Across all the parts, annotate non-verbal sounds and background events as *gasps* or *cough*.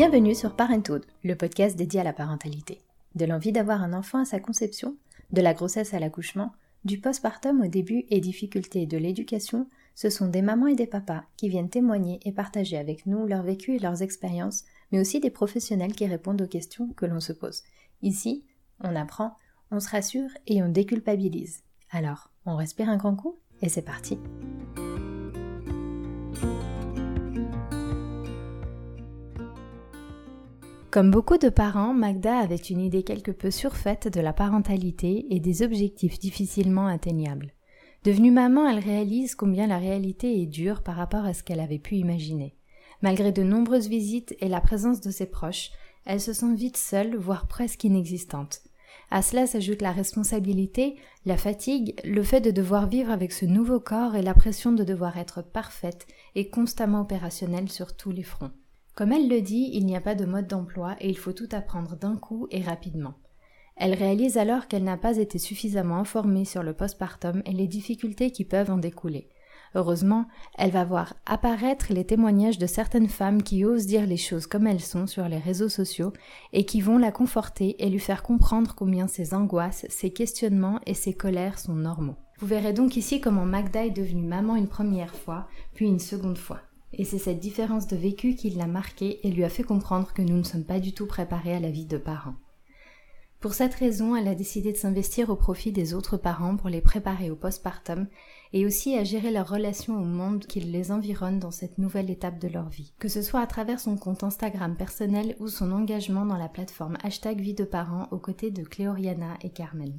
Bienvenue sur Parenthood, le podcast dédié à la parentalité. De l'envie d'avoir un enfant à sa conception, de la grossesse à l'accouchement, du postpartum au début et difficultés de l'éducation, ce sont des mamans et des papas qui viennent témoigner et partager avec nous leur vécu et leurs expériences, mais aussi des professionnels qui répondent aux questions que l'on se pose. Ici, on apprend, on se rassure et on déculpabilise. Alors, on respire un grand coup et c'est parti. Comme beaucoup de parents, Magda avait une idée quelque peu surfaite de la parentalité et des objectifs difficilement atteignables. Devenue maman, elle réalise combien la réalité est dure par rapport à ce qu'elle avait pu imaginer. Malgré de nombreuses visites et la présence de ses proches, elle se sent vite seule, voire presque inexistante. À cela s'ajoute la responsabilité, la fatigue, le fait de devoir vivre avec ce nouveau corps et la pression de devoir être parfaite et constamment opérationnelle sur tous les fronts. Comme elle le dit, il n'y a pas de mode d'emploi et il faut tout apprendre d'un coup et rapidement. Elle réalise alors qu'elle n'a pas été suffisamment informée sur le postpartum et les difficultés qui peuvent en découler. Heureusement, elle va voir apparaître les témoignages de certaines femmes qui osent dire les choses comme elles sont sur les réseaux sociaux et qui vont la conforter et lui faire comprendre combien ses angoisses, ses questionnements et ses colères sont normaux. Vous verrez donc ici comment Magda est devenue maman une première fois, puis une seconde fois. Et c'est cette différence de vécu qui l'a marquée et lui a fait comprendre que nous ne sommes pas du tout préparés à la vie de parents. Pour cette raison, elle a décidé de s'investir au profit des autres parents pour les préparer au postpartum et aussi à gérer leur relation au monde qui les environne dans cette nouvelle étape de leur vie, que ce soit à travers son compte Instagram personnel ou son engagement dans la plateforme hashtag vie de parents aux côtés de Cléoriana et Carmen.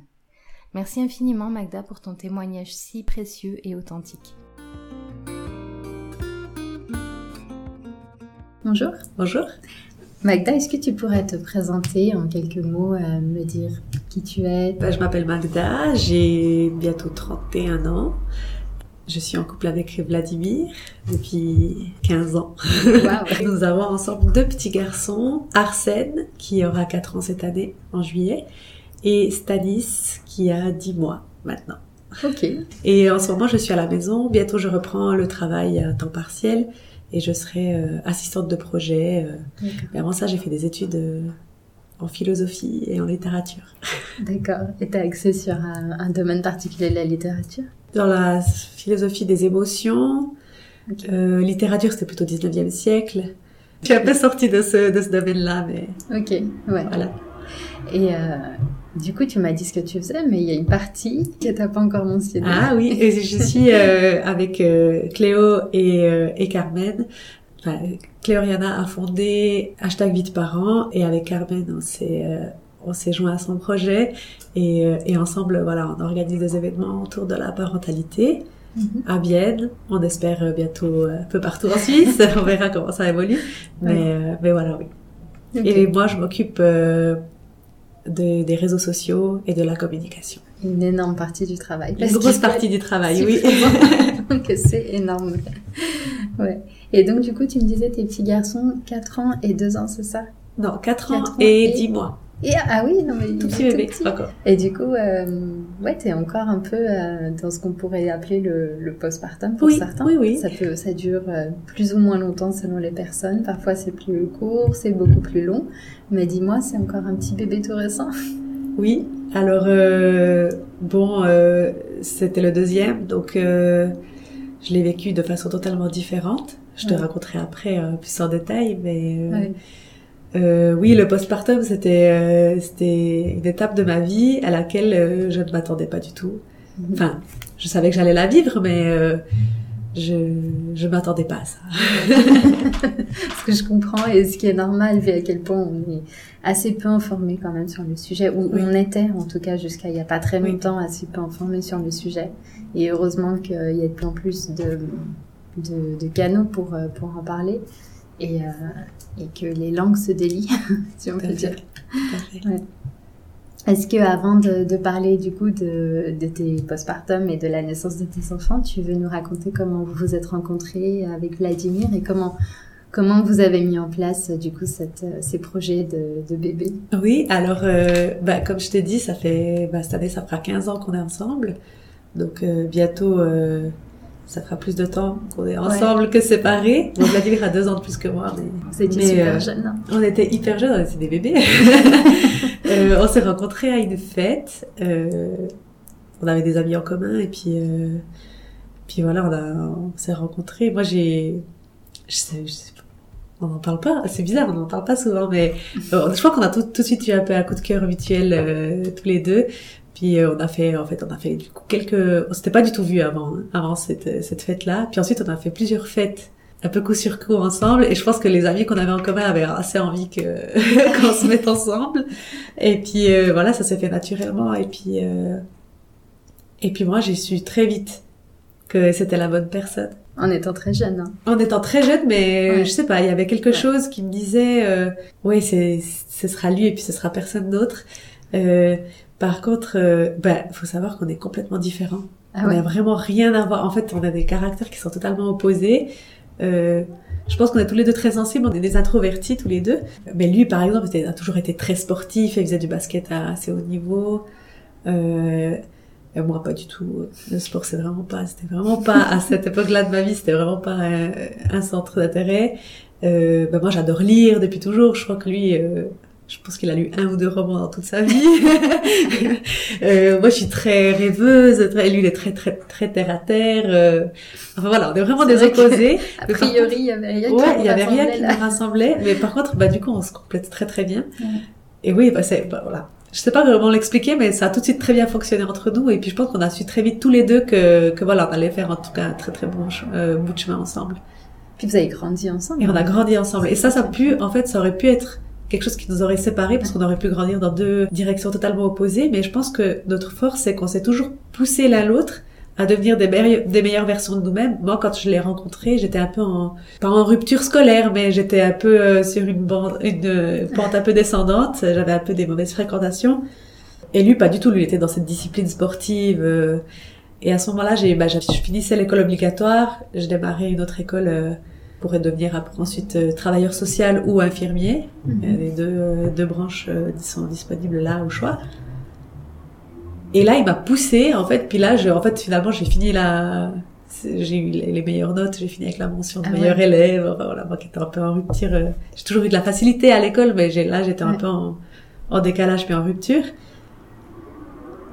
Merci infiniment Magda pour ton témoignage si précieux et authentique. Bonjour. Bonjour. Magda, est-ce que tu pourrais te présenter en quelques mots, euh, me dire qui tu es? Bah, Je m'appelle Magda, j'ai bientôt 31 ans. Je suis en couple avec Vladimir depuis 15 ans. *laughs* Nous avons ensemble deux petits garçons, Arsène qui aura 4 ans cette année en juillet et Stanis qui a 10 mois maintenant. Ok. Et en ce moment, je suis à la maison. Bientôt, je reprends le travail à temps partiel et je serai euh, assistante de projet. Euh. Et avant ça, j'ai fait des études euh, en philosophie et en littérature. *laughs* D'accord. Et tu as accès sur un, domaine particulier de la littérature? Dans la philosophie des émotions. littérature, c'était plutôt 19e siècle. Je suis un peu sortie de ce, de ce domaine-là, mais... Ok, ouais. Voilà. Et du coup, tu m'as dit ce que tu faisais, mais il y a une partie que t'as pas encore mentionnée. Ah oui, et je *laughs* suis euh, avec euh, Cléo et, euh, et Carmen. Enfin, Cléo Riana a fondé hashtag Vite Parents et avec Carmen, on s'est on s'est joint à son projet et, et ensemble, voilà, on organise des événements autour de la parentalité. Mm-hmm. à Vienne. On espère bientôt un peu partout en Suisse. *laughs* on verra comment ça évolue. Mais, mais voilà, oui. Et moi, je m'occupe des réseaux sociaux et de la communication. Une énorme partie du travail. Une grosse partie du travail, oui. *laughs* donc c'est énorme. Ouais. Et donc du coup, tu me disais tes petits garçons, 4 ans et 2 ans, c'est ça? Non, 4, ans, et, 10 mois. Et, ah oui, non mais tout petit bébé, encore. Et du coup, euh, ouais, t'es encore un peu euh, dans ce qu'on pourrait appeler le, le postpartum pour certains. Oui, oui. Ça peut, ça dure euh, plus ou moins longtemps selon les personnes. Parfois c'est plus court, c'est beaucoup plus long. Mais dis-moi, c'est encore un petit bébé tout récent. Oui. Alors euh, bon, euh, c'était le deuxième, donc je l'ai vécu de façon totalement différente. Je te raconterai après plus en détail, mais. Ouais euh, oui, le postpartum, c'était euh, c'était une étape de ma vie à laquelle euh, je ne m'attendais pas du tout. Mhm. Enfin, je savais que j'allais la vivre, mais euh, je je m'attendais pas à ça. *laughs* ce que je comprends et ce qui est normal, vu à quel point on est assez peu informé quand même sur le sujet, ou on était en tout cas jusqu'à il y a pas très longtemps assez peu informé sur le sujet. Et heureusement qu'il y a de plus en plus de de, de canaux pour pour en parler et, euh, et que les langues se délient, *laughs* si on peut dire. Ouais. Est-ce que avant de, de, parler du coup de, de tes postpartum et de la naissance de tes enfants, tu veux nous raconter comment vous vous êtes rencontrés avec Vladimir et comment comment vous avez mis en place du coup cette, ces projets de, de bébé? Oui, alors euh, bah, comme je t'ai dit, ça fait bah, cette année ça fera 15 ans qu'on est ensemble, donc euh, bientôt ça fera plus de temps qu'on est ensemble que séparés. Donc Vladimir a deux ans de plus que moi. Mais, Vous étiez super jeunes. hein. On était hyper jeunes, on était des bébés. *laughs* Euh, on s'est rencontrés à une fête. Euh, on avait des amis en commun et puis euh, puis voilà, on, a, on s'est rencontrés. Moi, j'ai, je sais, je sais pas, on n'en parle pas. C'est bizarre, on n'en parle pas souvent, mais euh, je crois qu'on a tout, tout de suite eu un peu un coup de cœur mutuel euh, tous les deux. Puis euh, on a fait, en fait, on a fait du coup quelques, on s'était pas du tout vu avant, hein, avant cette cette fête-là. Puis ensuite, on a fait plusieurs fêtes un peu coup sur coup ensemble et je pense que les amis qu'on avait en commun avaient assez envie que *laughs* qu'on se mette ensemble et puis euh, voilà ça s'est fait naturellement et puis euh, et puis moi j'ai su très vite que c'était la bonne personne En étant très jeune. hein. en étant très jeune mais Ouais. je sais pas il y avait quelque Ouais. chose qui me disait euh, ouais c'est ce sera lui et puis ce sera personne d'autre euh, par contre euh, bah faut savoir qu'on est complètement différents Ah on ouais. n'a vraiment rien à voir. En fait, on a des caractères qui sont totalement opposés. Euh, je pense qu'on est tous les deux très sensibles, on est des introvertis tous les deux. Mais lui, par exemple, était- a toujours été très sportif, il faisait du basket à assez haut niveau. Euh, et moi, pas du tout. Le sport, c'est vraiment pas, c'était vraiment pas, à *laughs* cette époque-là de ma vie, c'était vraiment pas un, un centre d'intérêt. Euh, ben moi, j'adore lire depuis toujours. Je crois que lui, euh, je pense qu'il a lu un ou deux romans dans toute sa vie. *laughs* Euh, moi, je suis très rêveuse. Très, lui, il est très, très, très terre à terre. Euh, enfin voilà, on est vraiment des opposés. *laughs* A priori, il y avait rien qui Ouais, il y avait rien qui nous rassemblait, mais par contre, bah du coup, on se complète très très bien. Ouais. Et oui, bah c'est, bah voilà. Je sais pas vraiment l'expliquer, mais ça a tout de suite très bien fonctionné entre nous. Et puis je pense qu'on a su très vite tous les deux que, que voilà, on allait faire en tout cas un très très bon euh, bout de chemin ensemble. Puis vous avez grandi ensemble. Et on a grandi ensemble. Et ça, ça a pu, en fait, ça aurait pu être quelque chose qui nous aurait séparés parce qu'on aurait pu grandir dans deux directions totalement opposées. Mais je pense que notre force, c'est qu'on s'est toujours poussé l'un l'autre à devenir des, meilleures- des meilleures versions de nous-mêmes. Moi, quand je l'ai rencontré, j'étais un peu en, pas en rupture scolaire, mais j'étais un peu euh, sur une, bande, une euh, pente un peu descendante. J'avais un peu des mauvaises fréquentations. Et lui, pas du tout. Lui, il était dans cette discipline sportive. euh, et à ce moment-là, j'ai, bah, je finissais l'école obligatoire. Je démarrais une autre école euh, pour devenir après, ensuite euh, travailleur social ou infirmier. Mhm. Euh, Les deux, euh, deux branches sont disponibles là au choix. Et là, il m'a poussé en fait. Puis là, je, en fait, finalement, j'ai fini la, j'ai eu les meilleures notes. J'ai fini avec la mention de Ah ouais. meilleur élève. Enfin, voilà, moi qui étais un peu en rupture. euh, j'ai toujours eu de la facilité à l'école, mais j'ai, là, j'étais un peu en, en décalage puis en rupture.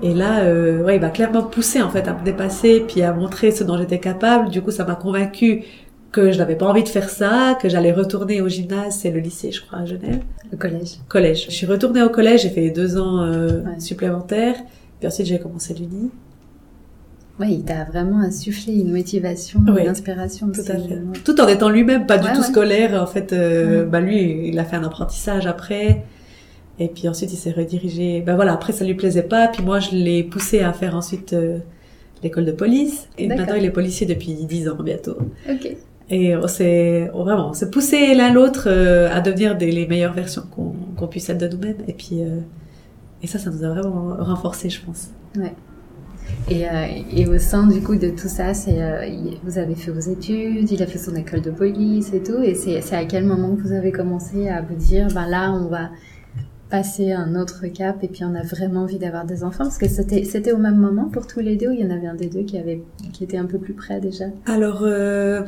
Et là, euh, ouais, il m'a clairement poussé en fait à me dépasser puis à montrer ce dont j'étais capable. Du coup, ça m'a convaincu que je n'avais pas envie de faire ça, que j'allais retourner au gymnase, c'est le lycée, je crois, à Genève. Le collège. Collège. Je suis retournée au collège, j'ai fait deux ans euh, Ouais. supplémentaires. Puis ensuite, j'ai commencé l'uni. Oui, il t'a vraiment insufflé une motivation, une inspiration. Tout aussi. à fait. Tout en étant lui-même pas du Ouais, tout scolaire. En fait, euh, bah lui, il a fait un apprentissage après. Et puis ensuite, il s'est redirigé. Ben voilà, après, ça lui plaisait pas. Puis moi, je l'ai poussé à faire ensuite euh, l'école de police. Et maintenant, il est policier depuis 10 ans bientôt. Ok. Et on s'est on- vraiment, on s'est poussé l'un l'autre euh, à devenir des, les meilleures versions qu'on puisse être de nous-mêmes. Et puis, euh, et ça, ça nous a vraiment renforcé, je pense. Et, euh, et au sein du coup de tout ça, c'est euh, vous avez fait vos études, il a fait son école de police et tout. Et c'est à quel moment que vous avez commencé à vous dire, ben là, on va passer un autre cap et puis on a vraiment envie d'avoir des enfants? Parce que c'était c'était au même moment pour tous les deux ou il y en avait un des deux qui avait qui était un peu plus près déjà? Alors, euh,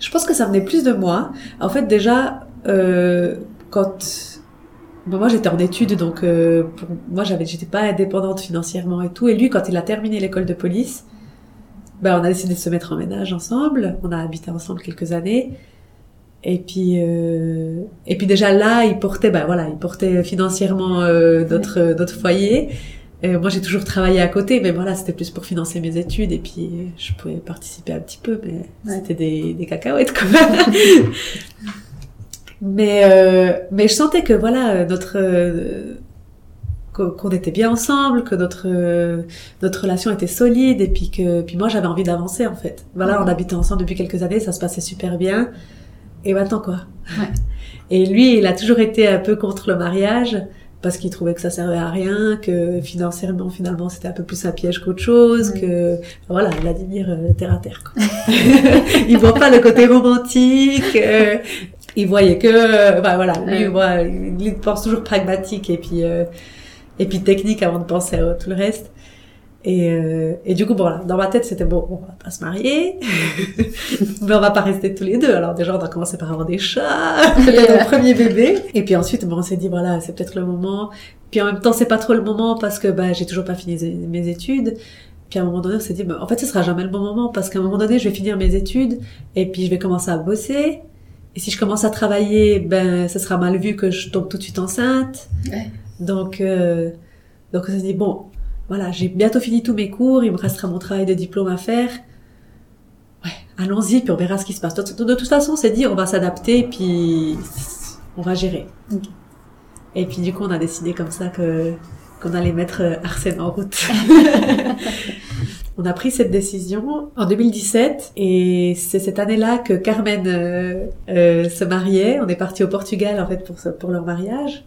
je pense que ça venait plus de moi. En fait, déjà, euh, quand bon, moi j'étais en études, donc euh, pour moi j'avais, j'étais pas indépendante financièrement et tout. Et lui, quand il a terminé l'école de police, ben on a décidé de se mettre en ménage ensemble. On a habité ensemble quelques années. Et puis, euh, et puis déjà là, il portait, ben voilà, il portait financièrement euh, notre notre foyer. Euh, moi, j'ai toujours travaillé à côté, mais voilà, c'était plus pour financer mes études et puis euh, je pouvais participer un petit peu, mais Ouais. c'était des, des cacahuètes quand *laughs* même. mais euh, mais je sentais que voilà, euh, notre euh, qu'on qu'on était bien ensemble, que notre euh, notre relation était solide et puis que puis moi j'avais envie d'avancer en fait. Voilà, Ouais. on habitait ensemble depuis quelques années, ça se passait super bien. Et maintenant quoi? Ouais. Et lui, il a toujours été un peu contre le mariage parce qu'il trouvait que ça servait à rien, que financièrement finalement c'était un peu plus un piège qu'autre chose, que voilà, Vladimir euh, terre à terre. Quoi. *laughs* il voit pas le côté romantique. euh, il voyait que, euh, bah, voilà, lui, il voit- il pense toujours pragmatique et puis euh, et puis technique avant de penser à tout le reste. Et, euh, et du coup, bon, là, dans ma tête, c'était bon, on va pas se marier, *laughs* mais on va pas rester tous les deux. Alors déjà, on a commencé par avoir des chats, *laughs* peut-être mon premier bébé. Et puis ensuite, bon, on s'est dit, voilà, c'est peut-être le moment. Puis en même temps, c'est pas trop le moment parce que bah, j'ai toujours pas fini mes études. Puis à un moment donné, on s'est dit, bah, en fait, ce sera jamais le bon moment parce qu'à un moment donné, je vais finir mes études et puis je vais commencer à bosser. Et si je commence à travailler, ben, ce sera mal vu que je tombe tout de suite enceinte. Ouais. Donc, euh, donc on s'est dit, bon, voilà, j'ai bientôt fini tous mes cours, il me restera mon travail de diplôme à faire. Ouais, allons-y, puis on verra ce qui se passe. De, toute façon, on s'est dit, on va s'adapter, puis on va gérer. Et puis du coup, on a décidé comme ça que qu'on allait mettre euh, Arsène en route. *laughs* on a pris cette décision en 2017 et c'est cette année-là que Carmen euh, euh, se mariait. On est parti au Portugal en fait pour, pour leur mariage.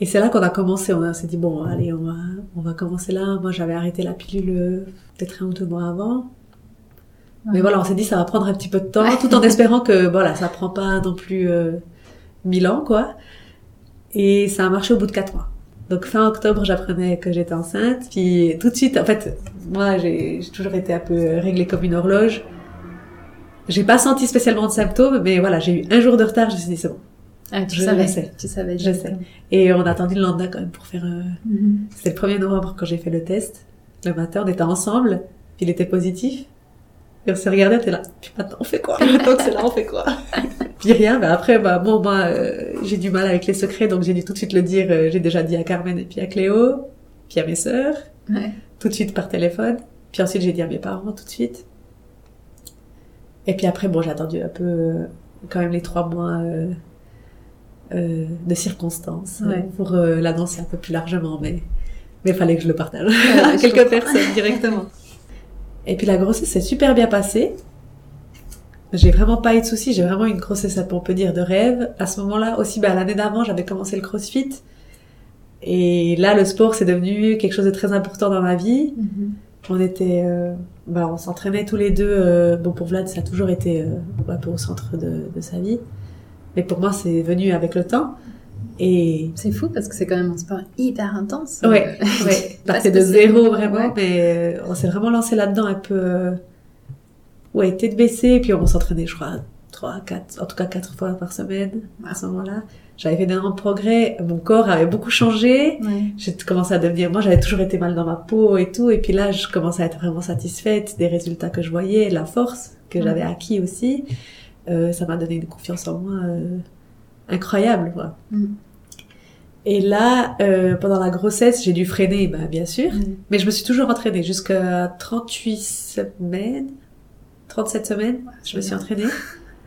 Et c'est là qu'on a commencé. On, s'est dit bon, allez, on va, on va commencer là. Moi, j'avais arrêté la pilule euh, peut-être un ou deux mois avant. Mais voilà, on s'est dit ça va prendre un petit peu de temps, tout en espérant que voilà, ça prend pas non plus euh, mille ans, quoi. Et ça a marché au bout de quatre mois. Donc fin octobre, j'apprenais que j'étais enceinte. Puis tout de suite, en fait, moi, j'ai toujours été un peu réglée comme une horloge. J'ai pas senti spécialement de symptômes, mais voilà, j'ai eu un jour de retard. Je me suis dit c'est bon, ah, tu je savais, sais. Tu savais, je sais. Et on a attendu le lendemain quand même pour faire. Euh... Mm C'était le 1er novembre quand j'ai fait le test. Le matin, on était ensemble, puis il était positif. Et on s'est regardé, on était là. Puis maintenant, on fait quoi? *laughs* Maintenant que c'est là, on fait quoi? *laughs* Puis rien. Mais après, bah bon, moi, euh, j'ai du mal avec les secrets, donc j'ai dû tout de suite le dire. Euh, j'ai déjà dit à Carmen et puis à Cléo, puis à mes sœurs, ouais. tout de suite par téléphone. Puis ensuite, j'ai dit à mes parents tout de suite. Et puis après, bon, j'ai attendu un peu, euh, quand même les trois mois euh, de circonstances euh, pour euh, l'annoncer un peu plus largement, mais mais fallait que je le partage *laughs* à quelques personnes directement. *laughs* Et puis la grossesse s'est super bien passée. J'ai vraiment pas eu de soucis, j'ai vraiment une grossesse, on peut dire, de rêve. À ce moment-là, aussi, bah, l'année d'avant, j'avais commencé le crossfit. Et là, le sport, c'est devenu quelque chose de très important dans ma vie. Mm-hmm. On était, bah, on s'entraînait tous les deux. bon, pour Vlad, ça a toujours été un peu au centre de, de sa vie. Mais pour moi, c'est venu avec le temps. Et c'est fou parce que c'est quand même un sport hyper intense. Ouais, ouais. *laughs* Partait de zéro vraiment, mais euh, on s'est vraiment lancé là-dedans un peu. Euh, ouais, tête baissée, et puis on s'entraînait, je crois, trois, quatre, en tout cas quatre fois par semaine à ce moment-là. J'avais fait d'énormes progrès, mon corps avait beaucoup changé. J'ai commencé à devenir, moi j'avais toujours été mal dans ma peau et tout, et puis là je commençais à être vraiment satisfaite des résultats que je voyais, la force que j'avais acquis aussi. Euh, ça m'a donné une confiance en moi euh, incroyable. Quoi. Mm. Et là, euh, pendant la grossesse, j'ai dû freiner, bah, bien sûr, mm. mais je me suis toujours entraînée jusqu'à 38 semaines, 37 semaines, je me suis entraînée.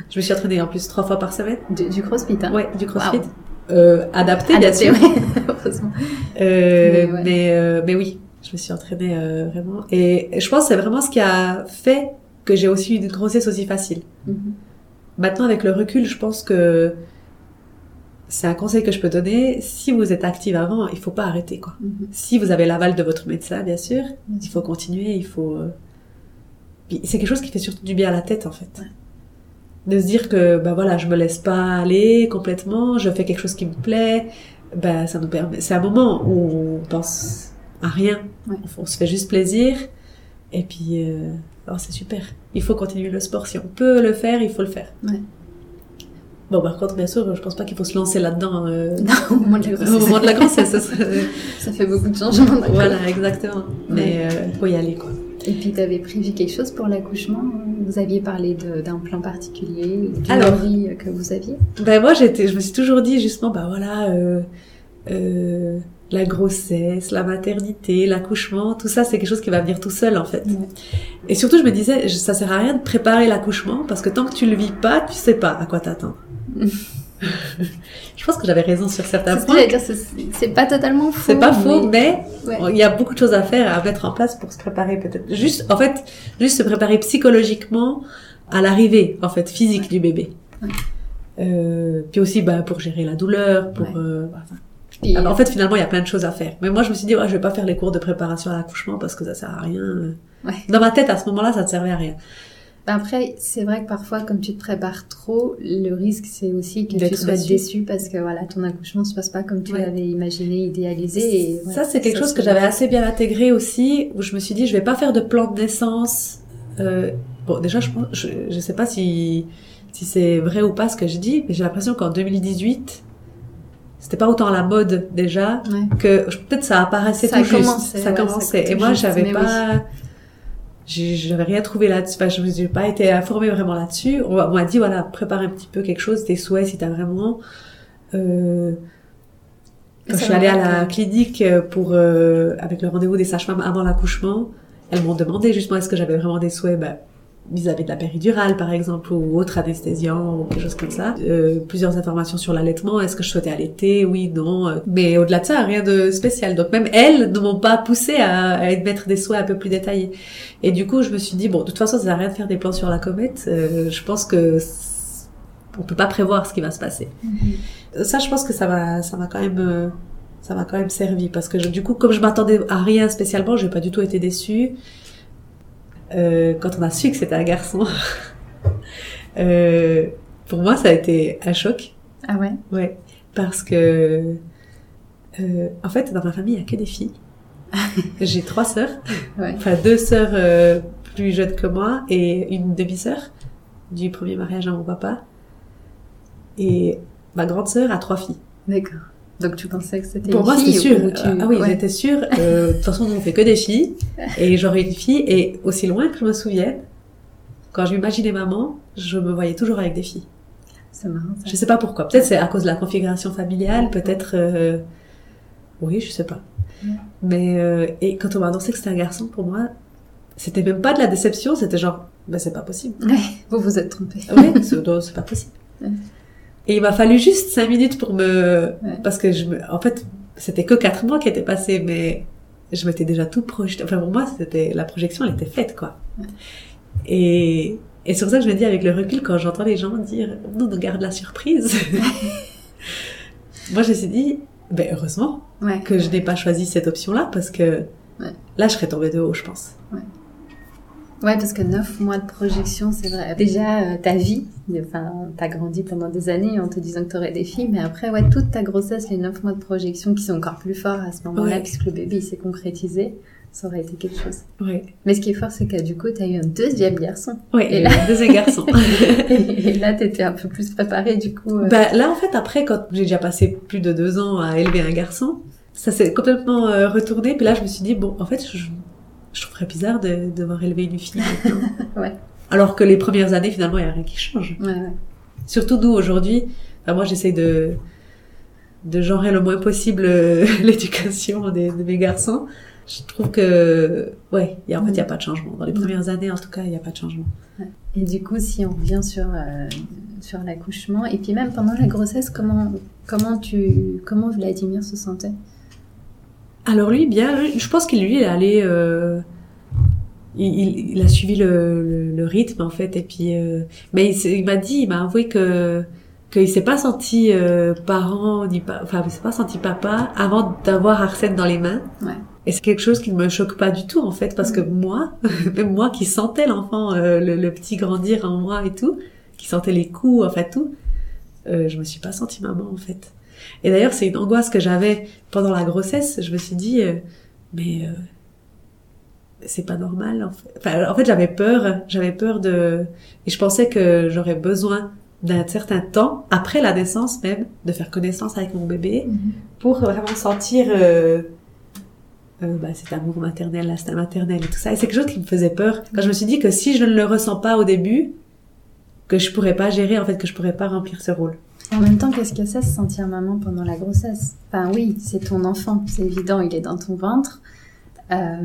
Je me suis entraînée en plus trois fois par semaine. Du, crossfit, hein Ouais, du crossfit. Euh, adapté, bien sûr. *laughs* euh, mais, mais, mais, oui, je me suis entraînée vraiment. Et je pense que c'est vraiment ce qui a fait que j'ai aussi eu une grossesse aussi facile. Mm-hmm. Maintenant, avec le recul, je pense que c'est un conseil que je peux donner. Si vous êtes active avant, il faut pas arrêter, quoi. Mhm. Si vous avez l'aval de votre médecin, bien sûr, il faut continuer, il faut. Euh, c'est quelque chose qui fait surtout du bien à la tête, en fait. De se dire que, ben voilà, je me laisse pas aller complètement, je fais quelque chose qui me plaît, ben ça nous permet. C'est un moment où on pense à rien, on, se fait juste plaisir, et puis. Euh, alors c'est super. Il faut continuer le sport. Si on peut le faire, il faut le faire. Ouais. Bon, par contre, bien sûr, je pense pas qu'il faut se lancer là-dedans. Euh, *laughs* au moment de la grossesse. Au moment de la grossesse, ça, *laughs* ça fait beaucoup de changements. Voilà, exactement. Mais il euh, faut y aller, quoi. Et puis, tu avais prévu quelque chose pour l'accouchement? Vous aviez parlé d'un plan particulier, d'une envie que vous aviez? Ben moi, j'étais, je me suis toujours dit justement, bah voilà, euh, euh, la grossesse, la maternité, l'accouchement, tout ça, c'est quelque chose qui va venir tout seul en fait. Et surtout, je me disais, ça sert à rien de préparer l'accouchement parce que tant que tu le vis pas, tu sais pas à quoi t'attendre. *laughs* je pense que j'avais raison sur certains points. C'est pas totalement faux. C'est pas faux, mais, il y a beaucoup de choses à faire, à mettre en place pour se préparer peut-être. Juste, en fait, juste se préparer psychologiquement à l'arrivée, en fait, physique du bébé. Euh, puis aussi, bah, pour gérer la douleur, pour, euh, ah en fait, finalement, il y a plein de choses à faire. Mais moi, je me suis dit, ouais, je vais pas faire les cours de préparation à l'accouchement parce que ça sert à rien. Ouais. Dans ma tête, à ce moment-là, ça ne servait à rien. Bah, après, c'est vrai que parfois, comme tu te prépares trop, le risque, c'est aussi que tu sois déçu. parce que voilà, ton accouchement se passe pas comme tu Ouais. l'avais imaginé, idéalisé. Et, Ça, c'est quelque chose se que j'avais assez bien intégré aussi, où je me suis dit, je vais pas faire de plan de naissance. Euh, bon, déjà, je je, je sais pas si, si c'est vrai ou pas ce que je dis, mais j'ai l'impression qu'en 2018, c'était pas autant la mode déjà, Ouais. que peut-être ça apparaissait Ça tout juste. commençait, ça ouais, commençait. Et moi, j'avais pas, j'avais rien trouvé là-dessus. Enfin, je n'ai pas été informée vraiment là-dessus. On m'a dit, voilà, prépare un petit peu quelque chose, tes souhaits si t'as vraiment, euh, quand je suis allée à la que- clinique euh, pour euh, avec le rendez-vous des sages-femmes avant l'accouchement, elles m'ont demandé justement est-ce que j'avais vraiment des souhaits? Ben, vis-à-vis de la péridurale par exemple ou autre anesthésiant ou quelque chose comme ça. Euh, plusieurs informations sur l'allaitement, est-ce que je souhaitais allaiter, oui, non. euh, Mais au-delà de ça, rien de spécial. Donc même elles ne m'ont pas poussé à, à mettre des souhaits un peu plus détaillés. Et du coup, je me suis dit bon, de toute façon, ça sert à rien de faire des plans sur la comète. Euh, je pense que on peut pas prévoir ce qui va se passer Mhm. ça je pense que ça m'a ça m'a quand même euh, ça m'a quand même servi parce que je- du coup comme je m'attendais à rien spécialement j'ai pas du tout été déçue euh, quand on a su que c'était un garçon *laughs* euh, pour moi ça a été un choc. Ah ouais? Ouais parce que euh, en fait dans ma famille il y a que des filles. *laughs* J'ai trois sœurs. Ouais. enfin deux sœurs euh, plus jeunes que moi et une demi-sœur du premier mariage à mon papa. Et ma grande sœur a trois filles. D'accord. Donc tu pensais que c'était pour une moi, c'était sûr. tu- Ah oui, ouais. j'étais sûre. *laughs* Euh, De toute façon, on fait que des filles. Et j'aurais une fille. Et aussi loin que je me souvienne, quand je m'imaginais maman, je me voyais toujours avec des filles. C'est marrant ça. Je sais pas pourquoi. Peut-être c'est à cause de la configuration familiale. Peut-être... euh, Oui, je sais pas. Ouais. Mais... euh, Et quand on m'a annoncé que c'était un garçon, pour moi, c'était même pas de la déception. C'était genre, ben c'est pas possible. Ouais, vous vous êtes trompé. Oui, *laughs* c'est pas possible. Et il m'a fallu juste cinq minutes pour me, Ouais. parce que je me, en fait, c'était que quatre mois qui étaient passés, mais je m'étais déjà tout projeté. Enfin, pour moi, c'était, la projection, elle était faite, quoi. Ouais. Et, et pour ça je me dis, avec le recul, quand j'entends les gens dire, nous, nous garde la surprise. *laughs* moi, je me suis dit, ben, heureusement Ouais. que je n'ai pas choisi cette option-là, parce que là, je serais tombée de haut, je pense. Ouais, parce que neuf mois de projection, c'est vrai. Déjà, euh, ta vie, enfin, t'as grandi pendant des années en te disant que t'aurais des filles, mais après, ouais, toute ta grossesse, les neuf mois de projection qui sont encore plus forts à ce moment-là, Ouais. puisque le bébé, il s'est concrétisé, ça aurait été quelque chose. Ouais. Mais ce qui est fort, c'est que du coup, t'as eu un deuxième garçon. Ouais, Et là- deuxième garçon. *laughs* Et là, t'étais un peu plus préparée, du coup. euh, Bah, là, en fait, après, quand j'ai déjà passé plus de deux ans à élever un garçon, ça s'est complètement euh, retourné. Puis là, je me suis dit, bon, en fait, je, je trouverais bizarre de devoir élever une fille. *laughs* Ouais. Alors que les premières années, finalement, il n'y a rien qui change. Ouais, ouais. Surtout nous, aujourd'hui, enfin, moi, j'essaie de, de genrer le moins possible euh, *laughs* l'éducation de mes garçons. Je trouve que, ouais, y a, en fait, il n'y a pas de changement. Dans les premières années, en tout cas, il n'y a pas de changement. Et du coup, si on revient sur, euh, sur l'accouchement, et puis même pendant la grossesse, comment, comment tu, comment Vladimir se sentait? Alors lui, bien, je pense qu'il lui est allé, euh, il, il, a suivi le, le, le rythme en fait, et puis, euh, mais il, il m'a dit, il m'a avoué que qu'il s'est pas senti euh, parent ni pas, enfin, il s'est pas senti papa avant d'avoir Arsène dans les mains. Ouais. Et c'est quelque chose qui ne me choque pas du tout en fait, parce que moi, *laughs* même moi qui sentais l'enfant, euh, le, le petit grandir en moi et tout, qui sentait les coups, enfin tout, euh, je me suis pas sentie maman en fait. Et d'ailleurs, c'est une angoisse que j'avais pendant la grossesse. Je me suis dit, euh, mais euh, c'est pas normal. En fait, enfin, en fait j'avais peur. J'avais peur de... Et je pensais que j'aurais besoin d'un certain temps, après la naissance même, de faire connaissance avec mon bébé, pour vraiment sentir euh, euh, bah, cet amour maternel, l'instinct maternel et tout ça. Et c'est quelque chose qui me faisait peur. Quand je me suis dit que si je ne le ressens pas au début, que je pourrais pas gérer, en fait, que je pourrais pas remplir ce rôle. En même temps, qu'est-ce que c'est se sentir maman pendant la grossesse? Enfin oui, c'est ton enfant, c'est évident, il est dans ton ventre. Euh,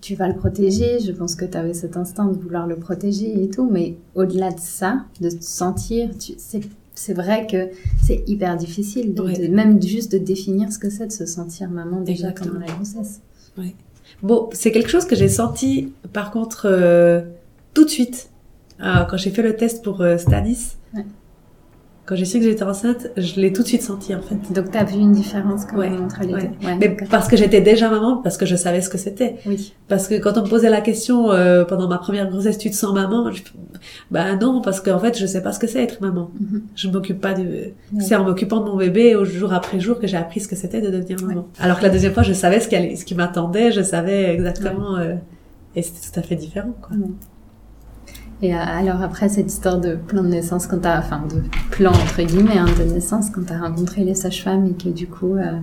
tu vas le protéger, je pense que tu avais cet instinct de vouloir le protéger et tout, mais au-delà de ça, de te sentir, c'est vrai que c'est hyper difficile, de, Ouais. de- même juste de définir ce que c'est de se sentir maman déjà Exactement. pendant la grossesse. Bon, c'est quelque chose que j'ai senti, par contre, euh, tout de suite, euh, quand j'ai fait le test pour Stanis. Ouais. Quand j'ai su que j'étais enceinte, je l'ai tout de suite senti en fait. Donc tu as vu une différence quand Ouais, même entre les ouais. deux. Ouais, Mais parce que j'étais déjà maman, parce que je savais ce que c'était. Oui. Parce que quand on me posait la question euh, pendant ma première grossesse, tu te sens maman? Je... Bah non, parce qu'en fait, je sais pas ce que c'est être maman. Mhm. Je m'occupe pas de. C'est en m'occupant de mon bébé au jour après jour que j'ai appris ce que c'était de devenir maman. Alors que la deuxième fois, je savais ce qui, allait- ce qui m'attendait, je savais exactement. euh, et c'était tout à fait différent, quoi. Et euh, alors après cette histoire de plan de naissance, quand t'as, enfin de plan entre guillemets hein, de naissance, quand t'as rencontré les sages-femmes et que du coup euh,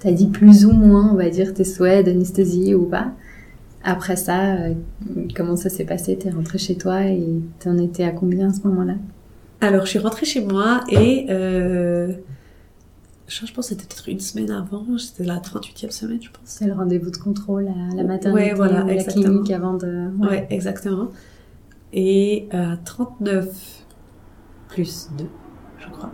t'as dit plus ou moins, on va dire tes souhaits d'anesthésie ou pas. Après ça, euh, comment ça s'est passé? T'es rentré chez toi et t'en étais à combien à ce moment-là? Alors, je suis rentrée chez moi et euh, je pense que c'était peut-être une semaine avant, c'était la 38e semaine, je pense. C'est le rendez-vous de contrôle à la maternité Ouais, voilà, ou la exactement. clinique avant de. Ouais, exactement. Et à 39 plus 2, je crois.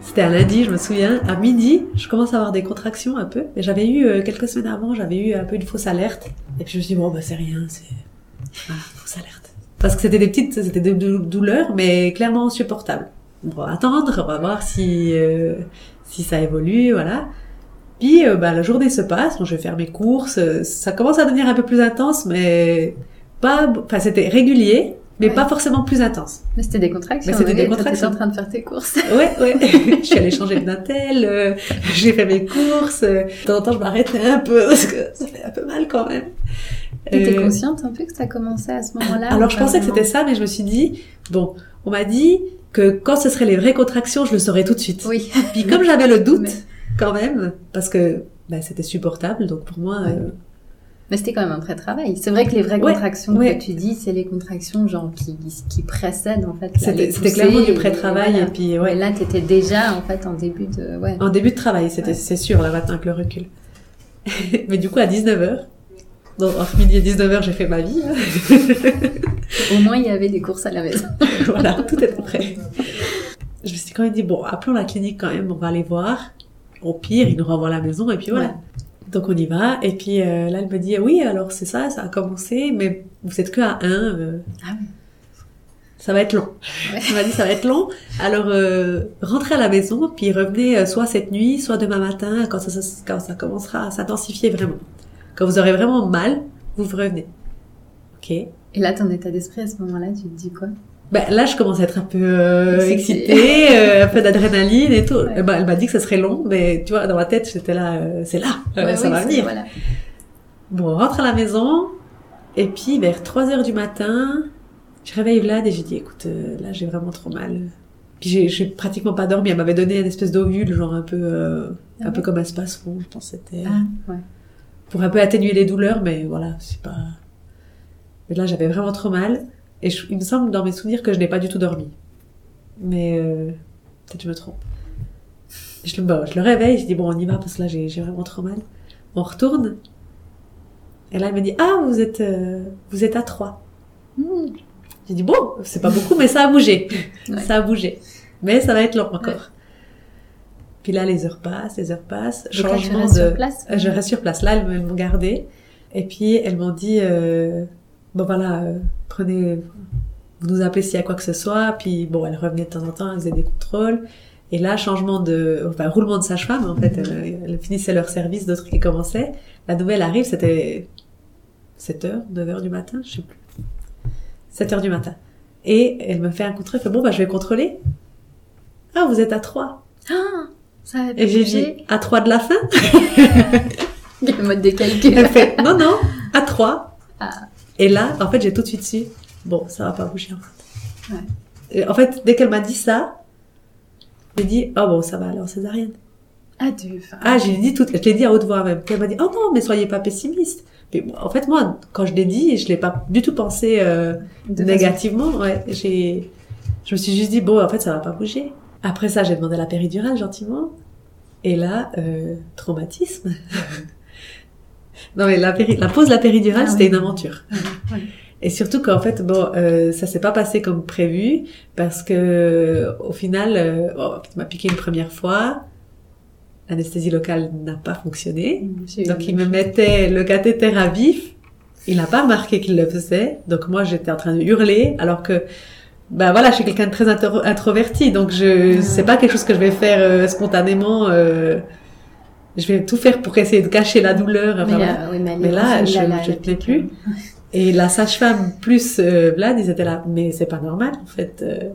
C'était un lundi, je me souviens. À midi, je commence à avoir des contractions un peu. Et j'avais eu, euh, quelques semaines avant, j'avais eu un peu une fausse alerte. Et puis je me suis dit, bon, bah c'est rien, c'est... Voilà, fausse alerte. Parce que c'était des petites, c'était des dou- douleurs, mais clairement supportables. On va attendre, on va voir si, euh, si ça évolue, voilà. Puis euh, bah, la journée se passe, je vais faire mes courses, euh, ça commence à devenir un peu plus intense, mais pas, enfin c'était régulier, mais Ouais. pas forcément plus intense. Mais c'était des contractions. Mais c'était des contractions. en train de faire tes courses. *laughs* Ouais, ouais. *laughs* je suis allée changer de Natel, euh, *laughs* j'ai fait mes courses. euh, de temps en temps, je m'arrêtais un peu parce que ça fait un peu mal quand même. T'étais Euh, consciente un peu que ça commençait à ce moment-là Alors je pensais que c'était ça, mais je me suis dit, bon, on m'a dit que quand ce seraient les vraies contractions, je le saurais tout de suite. Oui. Puis comme j'avais le doute Mais- quand même, parce que bah, c'était supportable, donc pour moi, Ouais. Mais c'était quand même un vrai travail. C'est vrai que les vraies Ouais, contractions ouais. que tu dis, c'est les contractions genre qui, qui précèdent en fait. c'était clairement du et- pré-travail. voilà. Et puis Ouais, ouais, là, t'étais déjà en fait en début de. Ouais. en début de travail, c'était Ouais. c'est sûr là maintenant avec le recul. *laughs* mais du coup à 19h, donc entre midi et 19h, j'ai fait ma vie. *laughs* Au moins, il y avait des courses à la maison. *laughs* voilà, tout était prêt. Je me suis quand même dit, bon, appelons la clinique quand même, on va aller voir. Au pire, ils nous renvoient à la maison et puis voilà. Donc on y va. Et puis euh, là, elle me dit, oui, alors c'est ça, ça a commencé, mais vous êtes que à 1. Ah oui. Ça va être long. Ouais. Elle m'a dit, ça va être long. Alors, euh, rentrez à la maison, puis revenez euh, soit cette nuit, soit demain matin, quand ça, ça- quand ça commencera à s'intensifier vraiment. Quand vous aurez vraiment mal, vous revenez. Ok. Et là, ton état d'esprit à ce moment-là, tu te dis quoi? Ben, là, je commence à être un peu euh, Excitée. euh, un peu d'adrénaline et tout. Ouais. Elle m'a dit que ça serait long, mais tu vois, dans ma tête, j'étais là, euh, c'est là, euh, Ouais, ça oui, va venir. Voilà. Bon, on rentre à la maison, et puis vers 3 heures du matin, je réveille Vlad et j'ai dit, écoute, euh, là, j'ai vraiment trop mal. Puis j'ai, pratiquement pas dormi. Elle m'avait donné une espèce d'ovule, genre un peu, euh, Ah un peu comme un space-fond, je pense c'était Ah, pour un peu atténuer les douleurs, mais voilà, c'est pas. Mais là, j'avais vraiment trop mal, et je- il me semble dans mes souvenirs que je n'ai pas du tout dormi. Mais euh, peut-être je me trompe. Je le, bon, je le réveille, je dis bon, on y va parce que là, j'ai vraiment trop mal. On retourne, et là, elle me dit ah, vous êtes, euh, vous êtes à 3 Hmm. J'ai dit bon, c'est pas beaucoup, mais ça a bougé, *laughs* Ouais. ça a bougé, mais ça va être long encore. Puis là, les heures passent, les heures passent, changement restes de. sur place Euh, Je reste sur place. Là, elles m'ont gardée. Et puis, elles m'ont dit, euh, bon voilà, euh, prenez, vous nous appelez s'il y a quoi que ce soit. Puis, bon, elles revenaient de temps en temps, elles faisaient des contrôles. Et là, changement de, enfin, roulement de sage-femme, en fait. Elles, elles finissaient leur service, d'autres qui commençaient. La nouvelle arrive, c'était 7 heures, 9 heures du matin, je sais plus. 7 heures du matin. Et elle me fait un contrôle, elle fait, bon, bah, je vais contrôler. Ah, vous êtes à 3. Ah, ça avait Et j'ai dit, à 3 de la fin? *laughs* Le mode de calcul. Elle fait non, non, à 3. Ah. Et là, en fait, j'ai tout de suite su, bon, ça va pas bouger en fait. Ouais. Et en fait, dès qu'elle m'a dit ça, j'ai dit, oh bon, ça va alors, césarienne. Ah, tu... Ah, j'ai dit tout, je l'ai dit à haute voix même. Puis elle m'a dit, oh non, mais soyez pas pessimiste. Mais en fait, moi, quand je l'ai dit, je l'ai pas du tout pensé euh, de négativement. Ouais, j'ai, je me suis juste dit, bon, en fait, ça va pas bouger. Après ça, j'ai demandé la péridurale gentiment. Et là, euh, traumatisme. *laughs* non mais la, péri- la pause la péridurale, Ah c'était oui. une aventure. Ouais. Et surtout qu'en fait, bon, euh, ça s'est pas passé comme prévu parce que au final, euh, bon, il m'a piqué une première fois. L'anesthésie locale n'a pas fonctionné. Eu Donc il me mettait le cathéter à vif. Il n'a pas remarqué qu'il le faisait. Donc moi j'étais en train de hurler alors que bah voilà, je suis quelqu'un de très intro- introverti, donc je c'est pas quelque chose que je vais faire euh, spontanément. euh, je vais tout faire pour essayer de cacher la douleur. enfin, Mais, oui, là, je- tenais pique, plus. Et la sage-femme plus euh, Vlad, ils étaient là, mais c'est pas normal en fait. euh.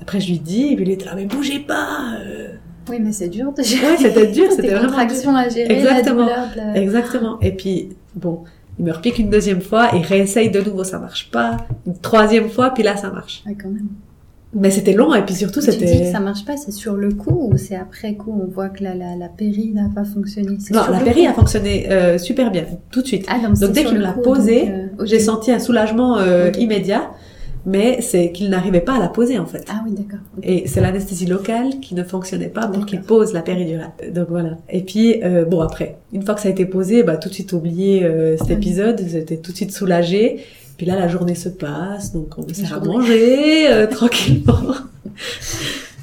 Après je lui dis, et puis il était là, mais bougez pas. euh. Oui, mais c'est dur de gérer. Ouais, c'était dur, *laughs* c'était vraiment contractions à gérer, Exactement. la douleur, de la- Exactement. Et puis bon, il me repique une deuxième fois, il réessaye de nouveau, ça marche pas. Une troisième fois, puis là ça marche. Ouais, quand même. Mais c'était long et puis surtout Tu dis que c'était. ça marche pas, c'est sur le coup ou c'est après coup on voit que la, la, la péri n'a pas fonctionné? Non, la péri a fonctionné euh, super bien, tout de suite. Ah, donc, c'est dès qu'il me l'a coup, posé, donc, euh. J'ai senti un soulagement euh, immédiat, mais c'est qu'il n'arrivait pas à la poser en fait. Ah oui, d'accord. Et c'est l'anesthésie locale qui ne fonctionnait pas pour qu'il pose la péridurale. Donc voilà. Et puis euh, bon après, une fois que ça a été posé, bah tout de suite oublié euh, cet Oui. épisode, j'étais tout de suite soulagée. Puis là la journée se passe, donc on sert à journée. manger euh, *laughs* tranquillement.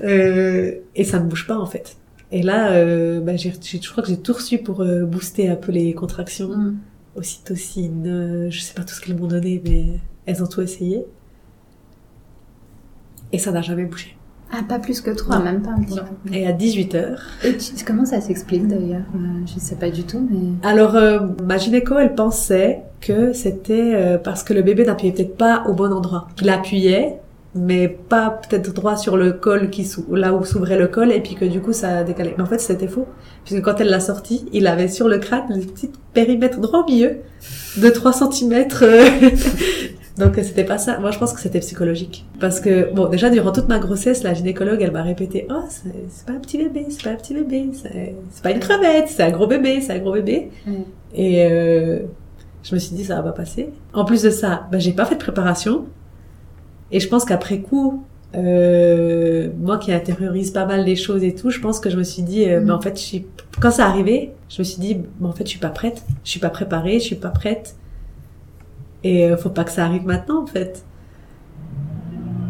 Euh, et ça ne bouge pas en fait. Et là, euh, bah, j'ai, je crois que j'ai tout reçu pour booster un peu les contractions. Mm. Ocytocine, je sais pas tout ce qu'elles m'ont donné, mais elles ont tout essayé. Et ça n'a jamais bougé. Ah, pas plus que trois, Non. même pas un petit peu. Et à 18h, Et tu- comment ça s'explique d'ailleurs? Euh, Je sais pas du tout, mais. alors euh, ma gynéco, elle pensait que c'était euh, parce que le bébé n'appuyait peut-être pas au bon endroit. Il appuyait, mais pas peut-être droit sur le col, qui là où s'ouvrait le col, et puis que du coup ça décalait. Mais en fait, c'était faux. Puisque quand elle l'a sorti, il avait sur le crâne le petit périmètre droit au milieu de 3 cm. Donc c'était pas ça. Moi, je pense que c'était psychologique. Parce que, bon, déjà, durant toute ma grossesse, la gynécologue, elle m'a répété, oh, c'est pas un petit bébé, c'est pas un petit bébé, c'est pas une crevette, c'est un gros bébé, c'est un gros bébé. Et euh, je me suis dit, ça va pas passer. En plus de ça, bah, j'ai pas fait de préparation. Et je pense qu'après coup, euh, moi qui intériorise pas mal les choses et tout, je pense que je me suis dit, euh, Mhm. bah, en fait, je suis... quand ça arrivé, je me suis dit, bah, en fait, je suis pas prête. Je suis pas préparée, je suis pas prête. Et euh, faut pas que ça arrive maintenant, en fait.